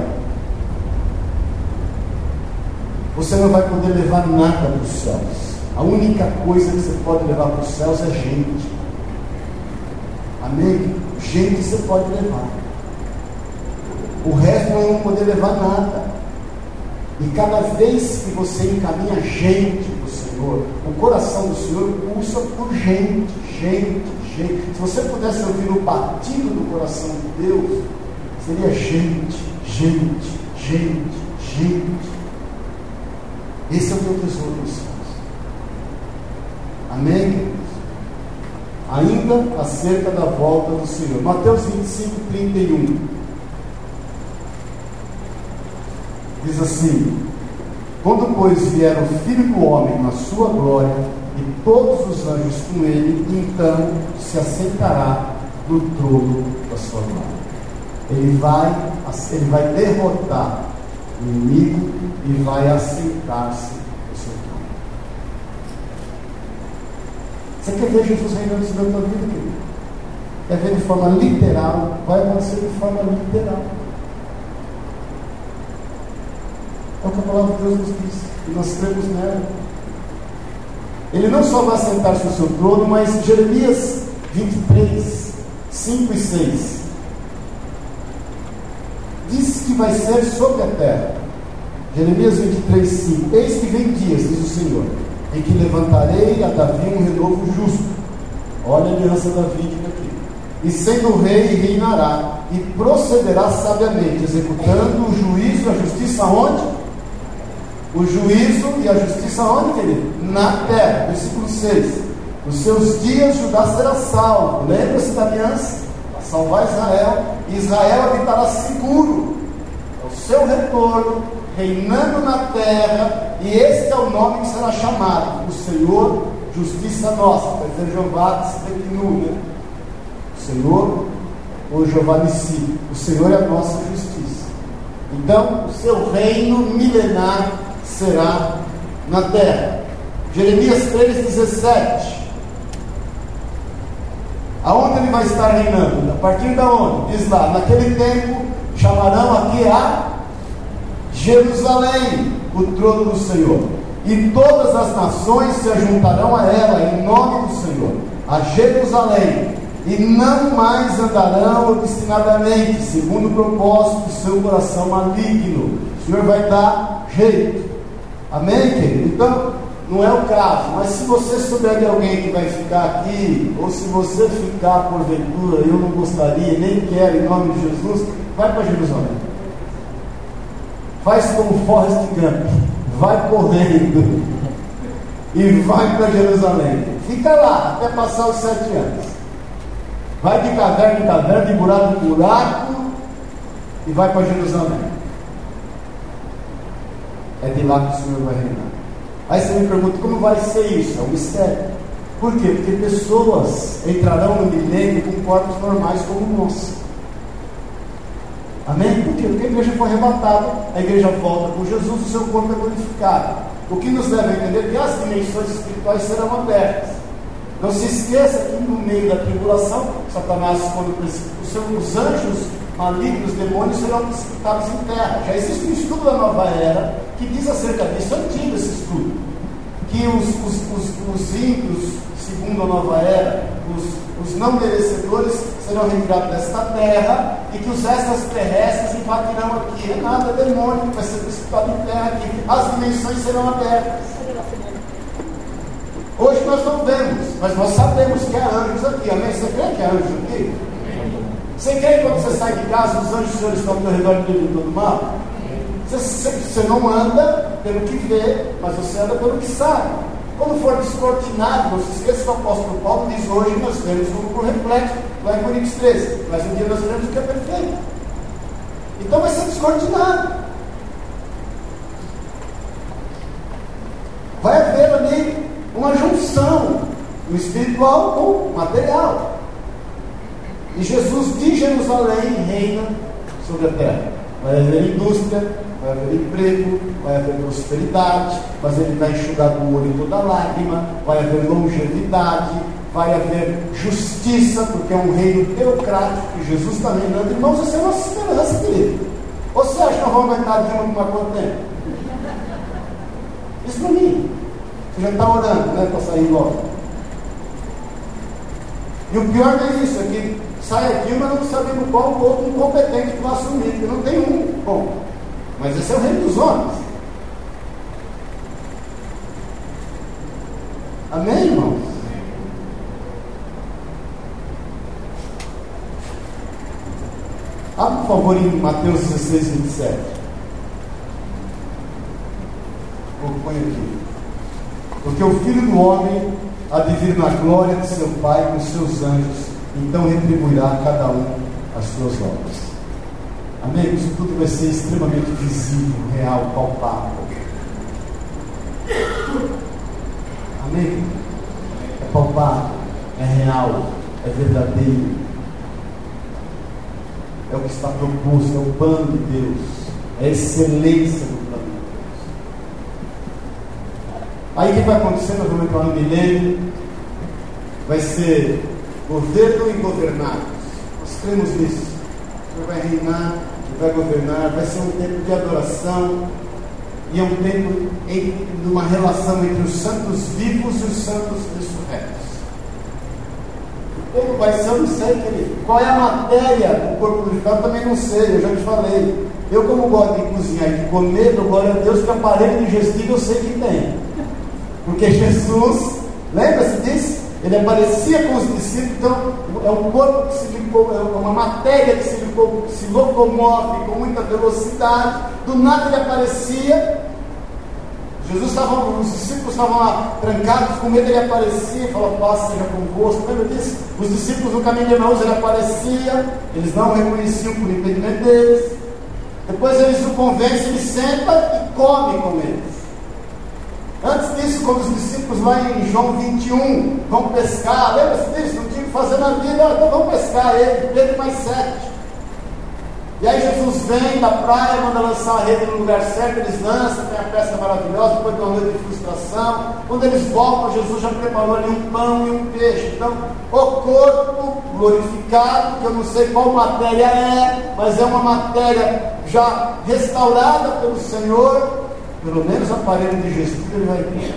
Você não vai poder levar nada para os céus. A única coisa que você pode levar para os céus é gente. Amém? Gente você pode levar. O resto não vão poder levar nada. E cada vez que você encaminha gente para o Senhor, o coração do Senhor pulsa por gente, gente, gente. Se você pudesse ouvir o batido do coração de Deus, seria gente, gente, gente, gente. Esse é o teu tesouro nos céus. Amém? Ainda acerca da volta do Senhor. Mateus 25, 31. Diz assim: Quando, pois, vier o Filho do Homem na sua glória, e todos os anjos com ele, então se assentará no trono da sua glória. Ele vai, ele vai derrotar o inimigo e vai assentar-se no seu trono. Você quer ver Jesus reinando sobre a tua vida, querido? Quer ver de forma literal? Vai acontecer de forma literal. É o que a palavra de Deus nos diz. E nós cremos nela. Ele não só vai sentar-se no seu trono, mas Jeremias 23, 5 e 6 diz que vai ser sobre a terra. Jeremias 23, 5 Eis que vem dias, diz o Senhor, em que levantarei a Davi um renovo justo. Olha a aliança davídica aqui. e sendo rei, reinará, e procederá sabiamente, executando o juízo a justiça onde? O juízo e a justiça onde, querido? Na terra. Versículo 6. Os seus dias Judá será salvo. Lembra-se da aliança? A salvar Israel. Israel habitará seguro. É o seu retorno, reinando na terra. E este é o nome que será chamado: O Senhor, justiça nossa. Quer dizer, Jeová se declinou, né? O Senhor, ou Jeová Nissi. O Senhor é a nossa justiça. Então, o seu reino milenar será na terra. Jeremias 3,17. Aonde ele vai estar reinando? A partir de onde? Diz lá, naquele tempo chamarão aqui a Jerusalém, o trono do Senhor. E todas as nações se ajuntarão a ela em nome do Senhor, a Jerusalém, e não mais andarão obstinadamente, segundo o propósito do seu coração maligno. O Senhor vai dar jeito. Amém, querido? Então, não é o caso, mas se você souber de alguém que vai ficar aqui, ou se você ficar porventura, eu não gostaria, nem quero, em nome de Jesus, vai para Jerusalém. Faz como Forrest Gump, vai correndo e vai para Jerusalém. Fica lá até passar os sete anos. Vai de caverna em caverna, de buraco em buraco, e vai para Jerusalém. É de lá que o Senhor vai reinar. Aí você me pergunta como vai ser isso? É um mistério. Por quê? Porque pessoas entrarão no milênio com corpos normais como nosso. Amém? Por quê? Porque a igreja foi arrebatada, a igreja volta com Jesus, o seu corpo é glorificado. O que nos leva a entender que as dimensões espirituais serão abertas. Não se esqueça que no meio da tribulação, Satanás, quando os anjos malignos, demônios serão precipitados em terra. Já existe um estudo da nova era que diz acerca disso, antigo esse estudo, que os, os, os, os ímpios, segundo a nova era, os, os não merecedores serão retirados desta terra e que os extraterrestres invadirão aqui. É nada, é demônio vai ser precipitado em terra aqui. As dimensões serão abertas. Hoje nós não vemos, mas nós sabemos que há anjos aqui. Amém? Você crê que há anjos aqui? Você crê que quando você sai de casa, os anjos do Senhor estão ao redor de todo mal? Você, você, não anda pelo que vê, mas você anda pelo que sabe. Quando for descortinado, não se esqueça que o apóstolo Paulo diz hoje nós vemos como por reflexo, lá em Coríntios 13, mas um dia nós veremos o que é perfeito. Então vai ser descortinado. Vai haver ali uma junção do espiritual com o material. E Jesus de Jerusalém reina sobre a terra. Vai haver indústria, vai haver emprego, vai haver prosperidade, mas ele vai enxugar do olho toda lágrima, vai haver longevidade, vai haver justiça, porque é um reino teocrático que Jesus está reinando. Irmãos, essa é a nossa esperança, querido. Você acha que nós vamos aguentar de uma por quanto tempo? Isso para mim. Você já está orando, né, para sair logo. E o pior não é isso, é que sai aqui, mas não sabemos qual o outro incompetente que vai assumir, porque não tem um bom. Mas esse é o reino dos homens. Amém, irmãos? Abra, por favor, em Mateus 16, 27. Vou pôr aqui. Porque o Filho do Homem há de vir na glória de seu Pai com seus anjos, então retribuirá cada um as suas obras. Isso tudo vai ser extremamente visível, real, palpável. Amém? É palpável, é real, é verdadeiro. É o que está proposto, é o plano de Deus, é a excelência do plano de Deus. Aí o que vai acontecer? Nós vamos entrar no milênio, vai ser governo e governados. Nós cremos nisso. O Senhor vai reinar vai governar, vai ser um tempo de adoração e é um tempo em uma relação entre os santos vivos e os santos ressurretos. Como vai ser, eu não sei, querido. Qual é a matéria do corpo glorificado? Também não sei, eu já te falei. Eu, como gosto de cozinhar e de comer, dou glória a Deus que aparelho digestivo eu sei que tem. Porque Jesus, lembra-se disso? ele aparecia com os discípulos, então é um corpo que se é uma matéria que se, se locomove com muita velocidade, do nada ele aparecia, Jesus estava, os discípulos estavam lá trancados, com medo ele aparecia e falou, paz seja convosco. Lembra disso? Os discípulos no caminho de Emaús ele aparecia, eles não reconheciam por impedimento deles. Depois eles o convencem, ele senta e come com eles. Antes disso, quando os discípulos lá em João 21 vão pescar, lembra-se disso? Não tinha que fazer na vida, então vamos pescar ele, Pedro mais sete. E aí Jesus vem da praia, manda lançar a rede no lugar certo, eles lançam, tem a pesca maravilhosa, depois de uma noite de frustração. Quando eles voltam, Jesus já preparou ali um pão e um peixe. Então, o corpo glorificado, que eu não sei qual matéria é, mas é uma matéria já restaurada pelo Senhor, pelo menos aparelho digestivo ele vai ter.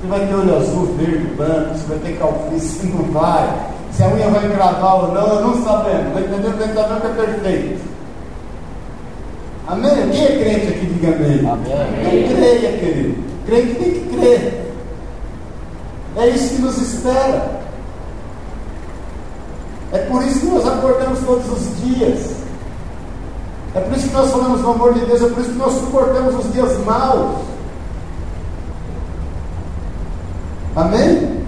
Você vai ter olho azul, verde, branco, você vai ter calvície, não vai. Se a unha vai cravar ou não, não sabemos. Vai entender? Vai saber que é perfeito. Amém? Quem é crente aqui, diga amém. amém. Então creia, querido. Crente tem que crer. É isso que nos espera. É por isso que nós acordamos todos os dias. É por isso que nós falamos do amor de Deus, é por isso que nós suportamos os dias maus. Amém?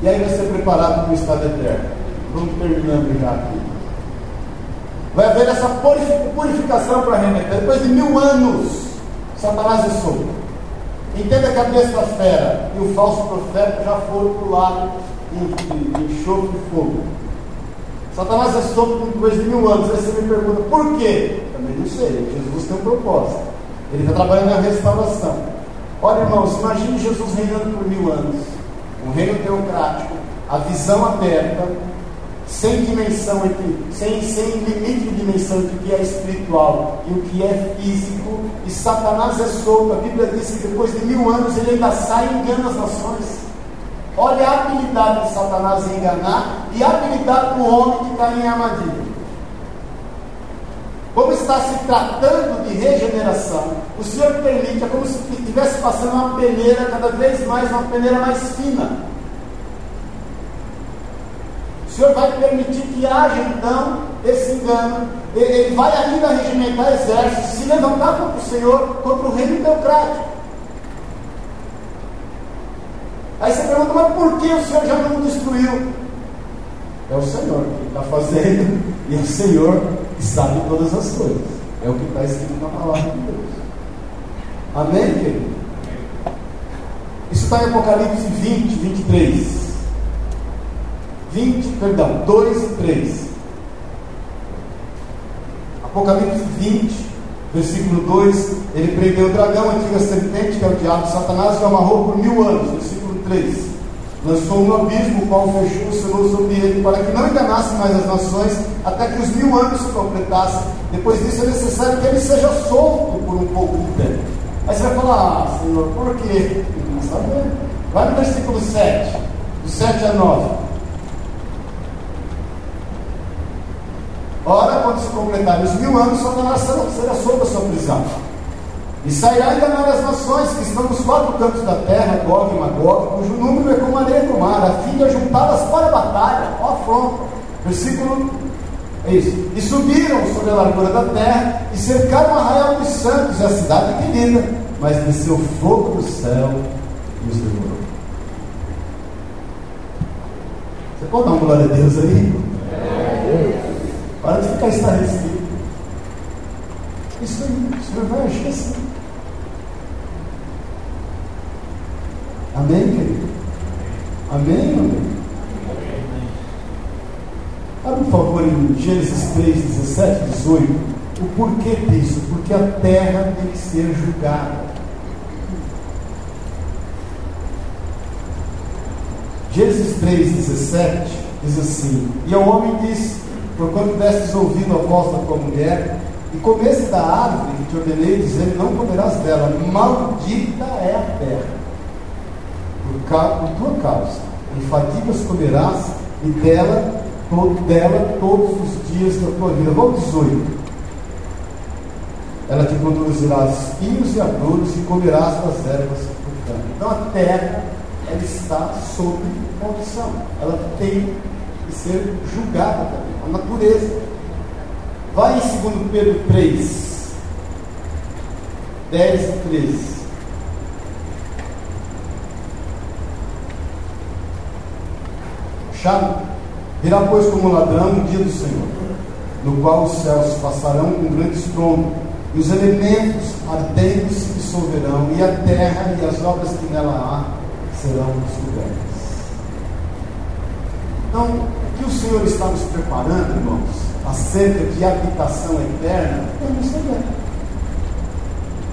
E aí vai ser preparado para o estado eterno. Vamos terminando já aqui. Vai haver essa purificação para remeter. Depois de mil anos, Satanás é solto. Entenda que a besta fera e o falso profeta já foram para o lado de enxofre e fogo. Satanás é solto depois de mil anos. Aí você me pergunta, por quê? Também não sei. Jesus tem um propósito. Ele está trabalhando na restauração. Olha, irmãos, imagine Jesus reinando por mil anos. Um reino teocrático, a visão aberta, sem dimensão entre, sem, sem limite de dimensão entre o que é espiritual e o que é físico, e Satanás é solto. A Bíblia diz que depois de mil anos ele ainda sai e engana as nações. Olha a habilidade de Satanás em enganar e a habilidade do homem que cai em armadilha. Como está se tratando de regeneração, o Senhor permite, é como se estivesse passando uma peneira, cada vez mais uma peneira mais fina. O Senhor vai permitir que haja então esse engano. Ele vai ainda regimentar exércitos, se levantar contra o Senhor, contra o reino teocrático. Aí você pergunta, mas por que o Senhor já não destruiu? É o Senhor que está fazendo, e é o Senhor que sabe todas as coisas. É o que está escrito na palavra de Deus. Amém, querido? Isso está em Apocalipse 20, 23. 20, perdão, 2 e 3. Apocalipse 20, versículo 2, ele prendeu o dragão, a antiga serpente, que é o diabo Satanás, que amarrou por mil anos. Versículo 3. Lançou no abismo, o qual fechou o seu sobre ele, para que não enganasse mais as nações, até que os mil anos se completassem. Depois disso é necessário que ele seja solto por um pouco de tempo. Aí você vai falar, ah, Senhor, por quê? Vendo. Vai no versículo 7, do 7 a 9. Ora, quando se completarem os mil anos, Satanás será solto da sua prisão e sairá enganar as nações que estão nos quatro cantos da terra, Gog e Magog, cujo número é como a areia do mar, a fim de ajuntá-las para a batalha. Ó, afronta. Versículo. É isso. E subiram sobre a largura da terra e cercaram o arraial dos santos e a cidade querida, mas desceu fogo do céu e os devorou. Você pode dar uma glória a Deus aí? Para de ficar estarrecido. Isso aí, o Senhor vai agir assim. Amém, querido? Amém, amém? Abre, por favor, em Gênesis 3, 17, 18. O porquê disso? Porque a terra tem que ser julgada. Gênesis 3, 17 diz assim: E ao homem disse: Porquanto destes ouvido a voz da tua mulher, e comesse da árvore que te ordenei, dizendo: Não comerás dela, maldita é a terra por tua causa. Em fadigas comerás, e dela, todo, dela todos os dias da tua vida. Vamos 18. Ela te conduzirá espinhos e abrolhos e comerás das ervas do campo. Então a terra ela está sob maldição. Ela tem que ser julgada também. A natureza. Vai em 2 Pedro 3, 10 e 13. Chave. Virá, pois, como ladrão o dia do Senhor, no qual os céus passarão com grande estrondo, e os elementos ardendo se dissolverão, e a terra e as obras que nela há serão descobertas. Então, o que o Senhor está nos preparando, irmãos, acerca de habitação eterna, não sabemos.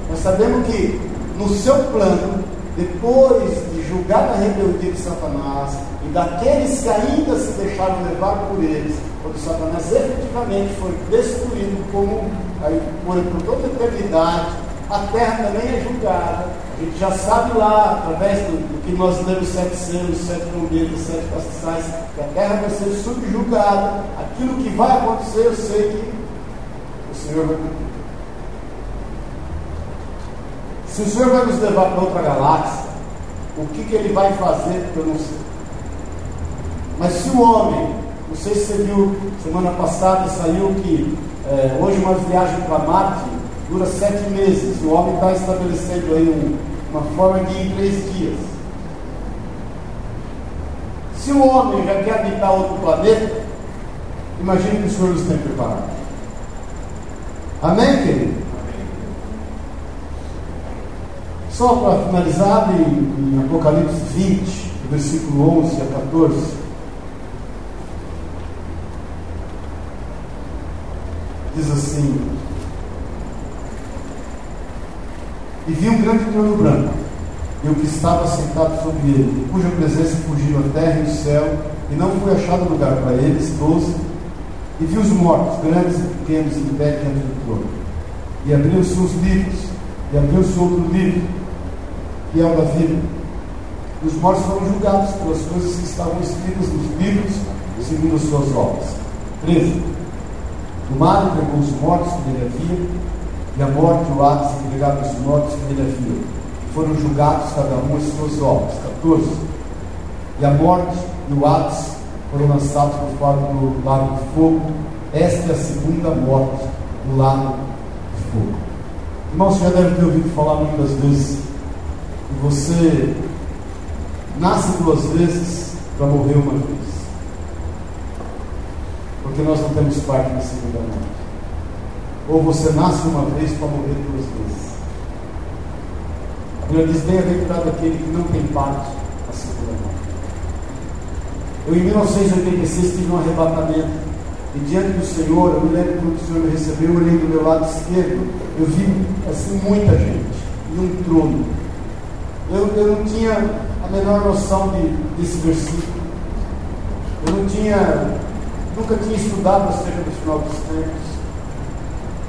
Nós sabemos que no seu plano, depois de julgar a rebeldia de Satanás e daqueles que ainda se deixaram levar por eles, quando Satanás efetivamente foi destruído como aí, por, por toda a eternidade, a terra também é julgada. A gente já sabe lá, através do, do que nós lemos sete selos, sete trombetas, sete castiçais, que a terra vai ser subjugada. Aquilo que vai acontecer, eu sei que o Senhor vai cumprir. Se o Senhor vai nos levar para outra galáxia, o que, que ele vai fazer, eu não sei. Mas se o homem, não sei se você viu, semana passada saiu que é, hoje uma viagem para Marte dura sete meses. O homem está estabelecendo aí um, uma forma de ir em três dias. Se o homem já quer habitar outro planeta, imagine que o Senhor nos tem preparado. Amém, querido? Só para finalizar, em, em Apocalipse 20, versículo 11 a 14. Diz assim: E vi um grande trono branco, e o que estava sentado sobre ele, cuja presença fugiu a terra e o céu, e não foi achado lugar para eles, doze. E vi os mortos, grandes e pequenos, em pé diante do trono. E abriu-se os livros, e abriu-se outro livro, é o da vida. E os mortos foram julgados pelas coisas que estavam escritas nos livros, segundo as suas obras. 13. O mar entregou os mortos que nele havia, e a morte e o Hades entregaram os mortos que nele havia. Foram julgados cada um as suas obras. 14. E a morte e o Hades foram lançados por fora do lago de fogo. Esta é a segunda morte do lago de fogo. Irmãos, você já deve ter ouvido falar muitas vezes você nasce duas vezes para morrer uma vez. Porque nós não temos parte na segunda morte. Ou você nasce uma vez para morrer duas vezes. A Bíblia diz: bem-aventurado aquele que não tem parte na segunda morte. Eu, em 1986, tive um arrebatamento. E diante do Senhor, eu me lembro quando o Senhor me recebeu, eu olhei do meu lado esquerdo, eu vi assim muita gente, e um trono. Eu, eu não tinha a menor noção de, desse versículo. Eu não tinha, nunca tinha estudado acerca dos tempos.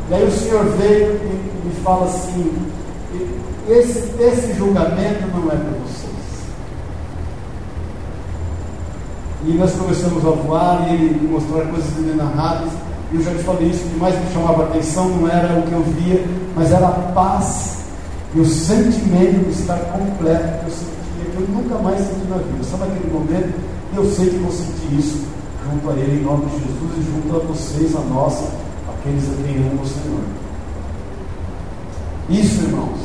E aí o Senhor veio e me fala assim: esse, esse julgamento não é para vocês. E nós começamos a voar e ele mostrar coisas inenarráveis. E eu já te falei isso, o que mais me chamava a atenção não era o que eu via, mas era a paz e o sentimento de estar completo que eu sentia, que eu nunca mais senti na vida. Só naquele momento, eu sei que vou sentir isso junto a Ele, em nome de Jesus, e junto a vocês, a nós, aqueles a quem ama o Senhor. Isso, irmãos,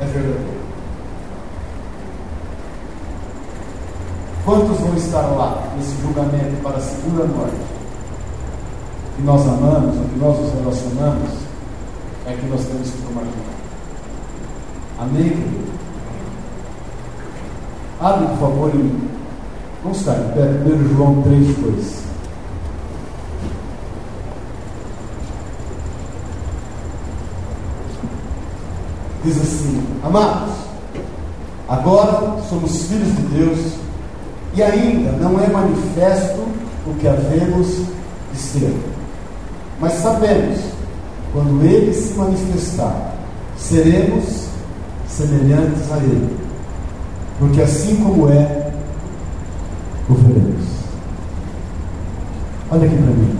é verdadeiro. Quantos vão estar lá nesse julgamento para a segunda morte? Que nós amamos, que nós nos relacionamos, é que nós temos que tomar cuidado. Amém? Abre, por favor, em. Vamos estar em pé, 1 João 3, 2. Diz assim: Amados, agora somos filhos de Deus e ainda não é manifesto o que havemos de ser. Mas sabemos, quando Ele se manifestar, seremos semelhantes a Ele, porque assim como é, o veremos. Olha aqui para mim.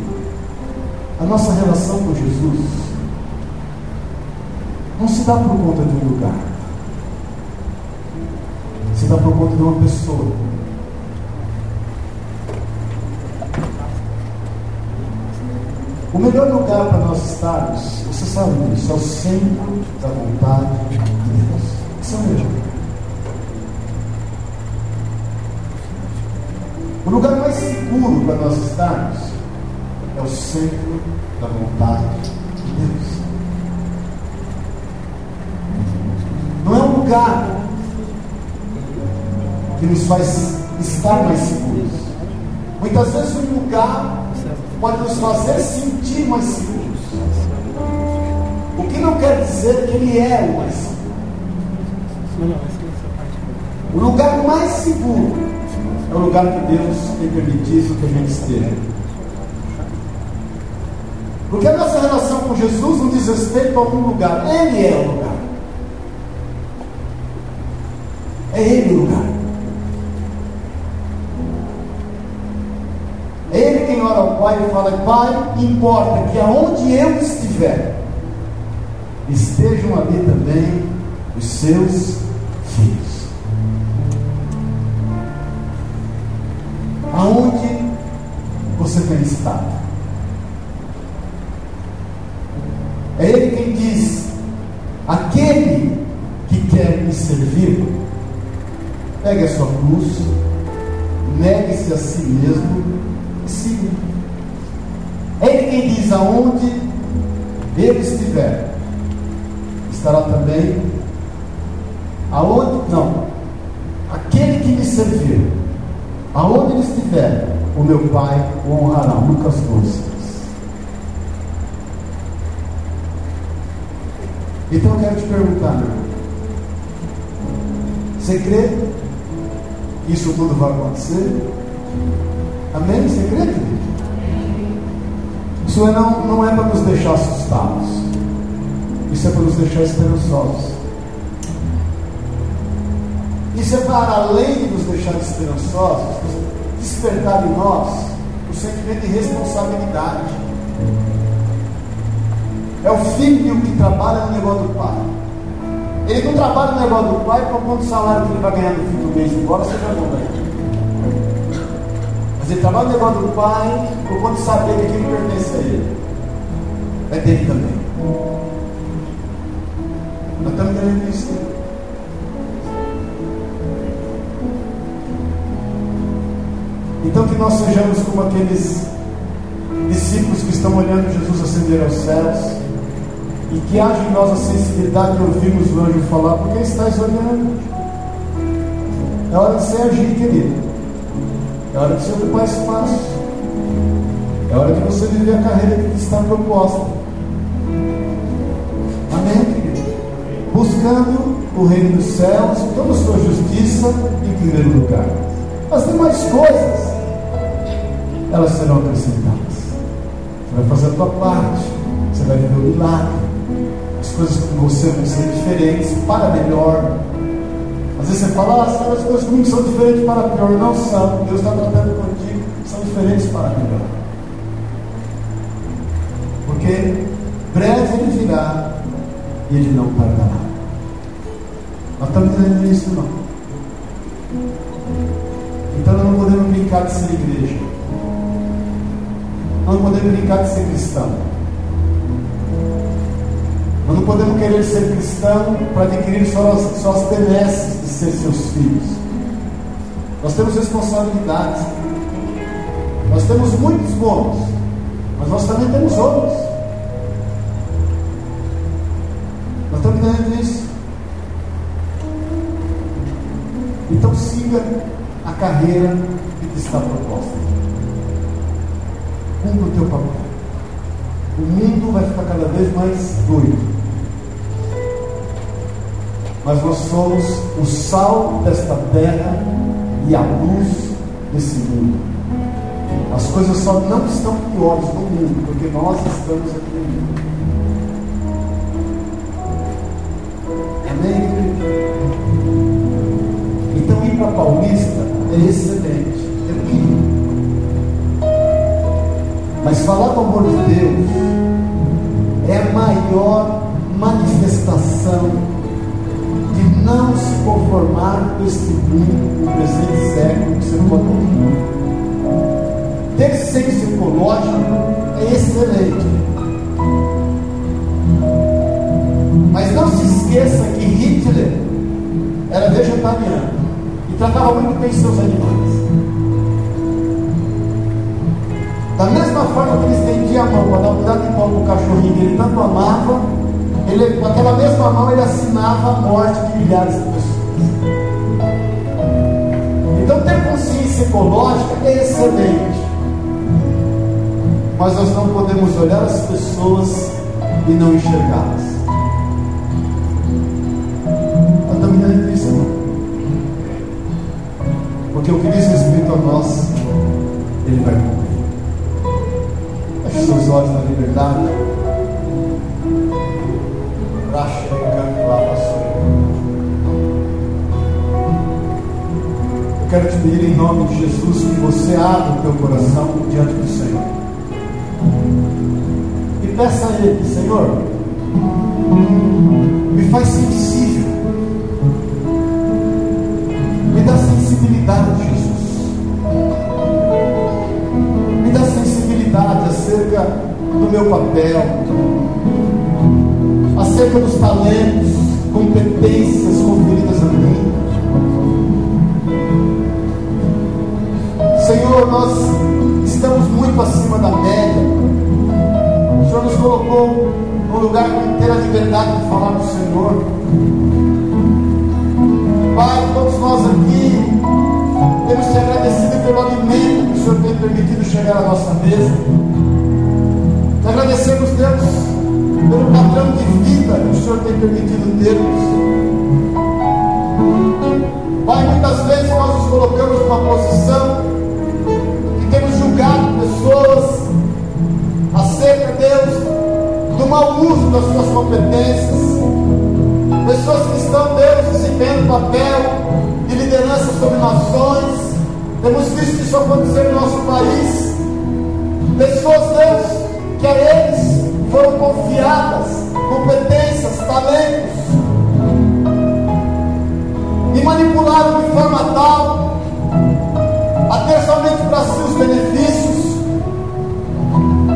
A nossa relação com Jesus não se dá por conta de um lugar, se está por conta de uma pessoa. O melhor lugar para nós estarmos, você sabe disso, é o centro da vontade de Deus. Isso é o melhor. O lugar mais seguro para nós estarmos é o centro da vontade de Deus. Não é um lugar que nos faz estar mais seguros. Muitas vezes um lugar pode nos fazer sentir mais seguros. O que não quer dizer que ele é o mais seguro. O lugar mais seguro é o lugar que Deus tem permitido que a gente esteja. Porque a nossa relação com Jesus não diz respeito a algum lugar, Ele é o lugar. É Ele o lugar. Pai e fala: Pai, importa que aonde eu estiver, estejam ali também os seus para deixar esperançosos. Isso é para além de nos deixar esperançosos, despertar em nós o sentimento de responsabilidade. É o filho que trabalha no negócio do pai. Ele não trabalha no negócio do pai para quanto salário que ele vai ganhar no fim do mês, embora seja bom ele. Mas ele trabalha no negócio do pai por quanto saber que aquilo pertence a ele. É dele também. Então que nós sejamos como aqueles discípulos que estão olhando Jesus ascender aos céus e que haja em nós a sensibilidade de ouvirmos o anjo falar, porque estás olhando. É hora de você agir, querido. É hora de você ocupar espaço. É hora de você viver a carreira que está proposta. Buscando o reino dos céus, toda a sua justiça em primeiro lugar. As demais coisas, elas serão acrescentadas. Você vai fazer a tua parte. Você vai viver o milagre as coisas com você vão ser diferentes para melhor. Às vezes você fala, ah, as coisas comigo são diferentes para pior. Não são. Deus está tratando contigo, são diferentes para melhor. Porque breve ele virá e ele não tardará. Nós estamos dizendo isso, não. Então nós não podemos brincar de ser igreja. Nós não podemos brincar de ser cristão. Nós não podemos querer ser cristão para adquirir só as, só as de ser seus filhos. Nós temos responsabilidades. Nós temos muitos bons, mas nós também temos outros. Então siga a carreira que te está proposta. Cumpra o teu papel. O mundo vai ficar cada vez mais doido mas nós somos o sal desta terra e a luz desse mundo. As coisas só não estão piores no mundo, porque nós estamos aqui no mundo. Amém? Então ir para Paulista é excelente, é lindo. Mas falar do amor de Deus é a maior manifestação não se conformar transformar este mundo, o presente século, que você pode Ter senso ecológico é excelente. Mas não se esqueça que Hitler era vegetariano tratava muito bem seus animais. Da mesma forma que ele estendia a mão para dar um pedaço de pão para o cachorrinho que ele tanto amava, ele, com aquela mesma mão ele assinava a morte de milhares de pessoas. Então ter consciência ecológica é excelente. Mas nós não podemos olhar as pessoas e não enxergá-las. Porque o que diz respeito a nós, ele vai cumprir seus olhos na liberdade. Eu quero te pedir em nome de Jesus que você abra o teu coração diante do Senhor. E peça a Ele, Senhor, me faz sensível. Sensibilidade, Jesus. acerca do meu papel, acerca dos talentos, competências conferidas a mim. Senhor, nós estamos muito acima da média. O Senhor nos colocou num lugar com inteira liberdade de falar do Senhor. Pai, todos nós aqui temos te agradecido pelo alimento que o Senhor tem permitido chegar à nossa mesa. Te agradecemos, Deus, pelo padrão de vida que o Senhor tem permitido termos. Pai, muitas vezes nós nos colocamos numa posição que temos julgado pessoas acerca, Deus, do mau uso das suas competências. Pessoas que estão, Deus, desempenhando papel de liderança sobre nações. Temos visto isso acontecer no nosso país. Pessoas, Deus, que a eles foram confiadas competências, talentos, e manipularam de forma tal a ter somente para si os benefícios,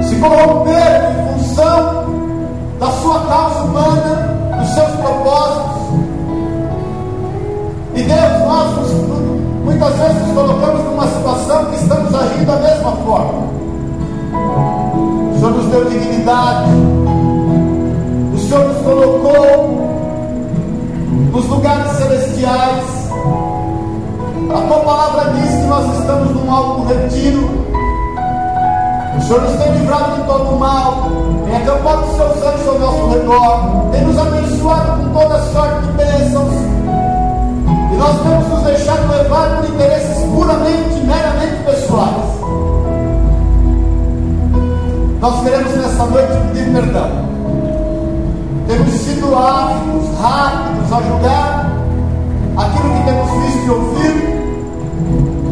se corromperam em função da sua causa humana, dos seus propósitos. E Deus, nós muitas vezes nos colocamos numa situação que estamos agindo da mesma forma. Senhor nos deu dignidade, o Senhor nos colocou nos lugares celestiais. A tua palavra diz que nós estamos num alto retiro. O Senhor nos tem livrado de todo o mal, tem acampado os seus anjos ao nosso redor, tem nos abençoado com toda sorte de bênçãos. E nós temos nos deixado levar por interesses puramente, meramente pessoais. Nós queremos nessa noite pedir perdão. Temos sido ávidos, rápidos a julgar aquilo que temos visto e ouvido,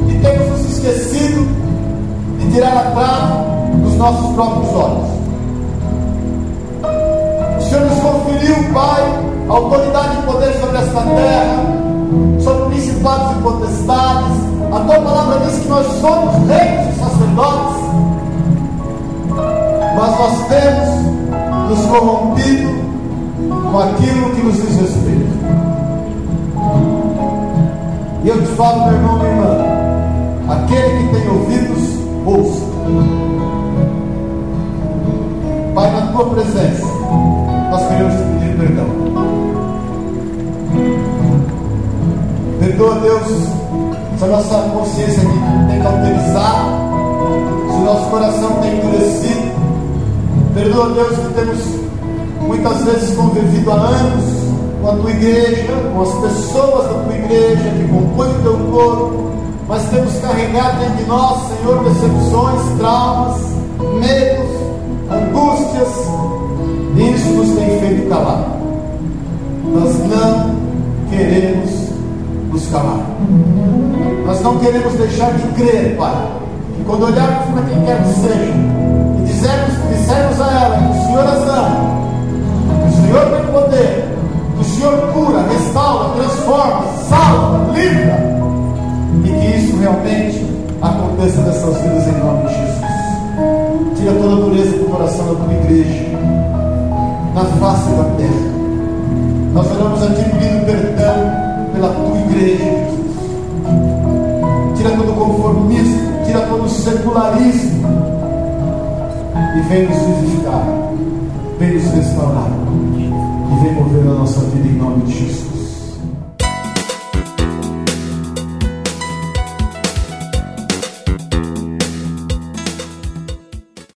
e temos nos esquecido de tirar a trave dos nossos próprios olhos. O Senhor nos conferiu, Pai, autoridade e poder sobre esta terra, potestades. A tua palavra diz que nós somos reis e sacerdotes mas nós temos nos corrompido com aquilo que nos diz respeito. E eu te falo, meu irmão, minha irmã, aquele que tem ouvidos, ouça. Pai, na tua presença, nós queremos te pedir perdão. Perdoa, Deus, se a nossa consciência tem cauterizado, se o nosso coração tem endurecido, Perdoa, Deus, que temos muitas vezes convivido há anos com a tua igreja, com as pessoas da tua igreja que compõem o teu corpo, mas temos carregado dentro de nós, Senhor, decepções, traumas, medos, angústias, e isso nos tem feito calar. Nós não queremos nos calar. Nós não queremos deixar de crer, Pai, que quando olharmos para quem quer que seja e dissermos a ela que o Senhor é as ama, que o Senhor tem poder, que o Senhor cura, restaura, transforma, salva, livra, e que isso realmente aconteça nessas vidas em nome de Jesus. Tira toda a dureza do coração da tua igreja, na face da terra. Nós oramos a ti pedindo perdão pela tua igreja. Tira todo conformismo, tira todo secularismo e vem nos vivificar, vem nos restaurar e vem mover a nossa vida em nome de Jesus.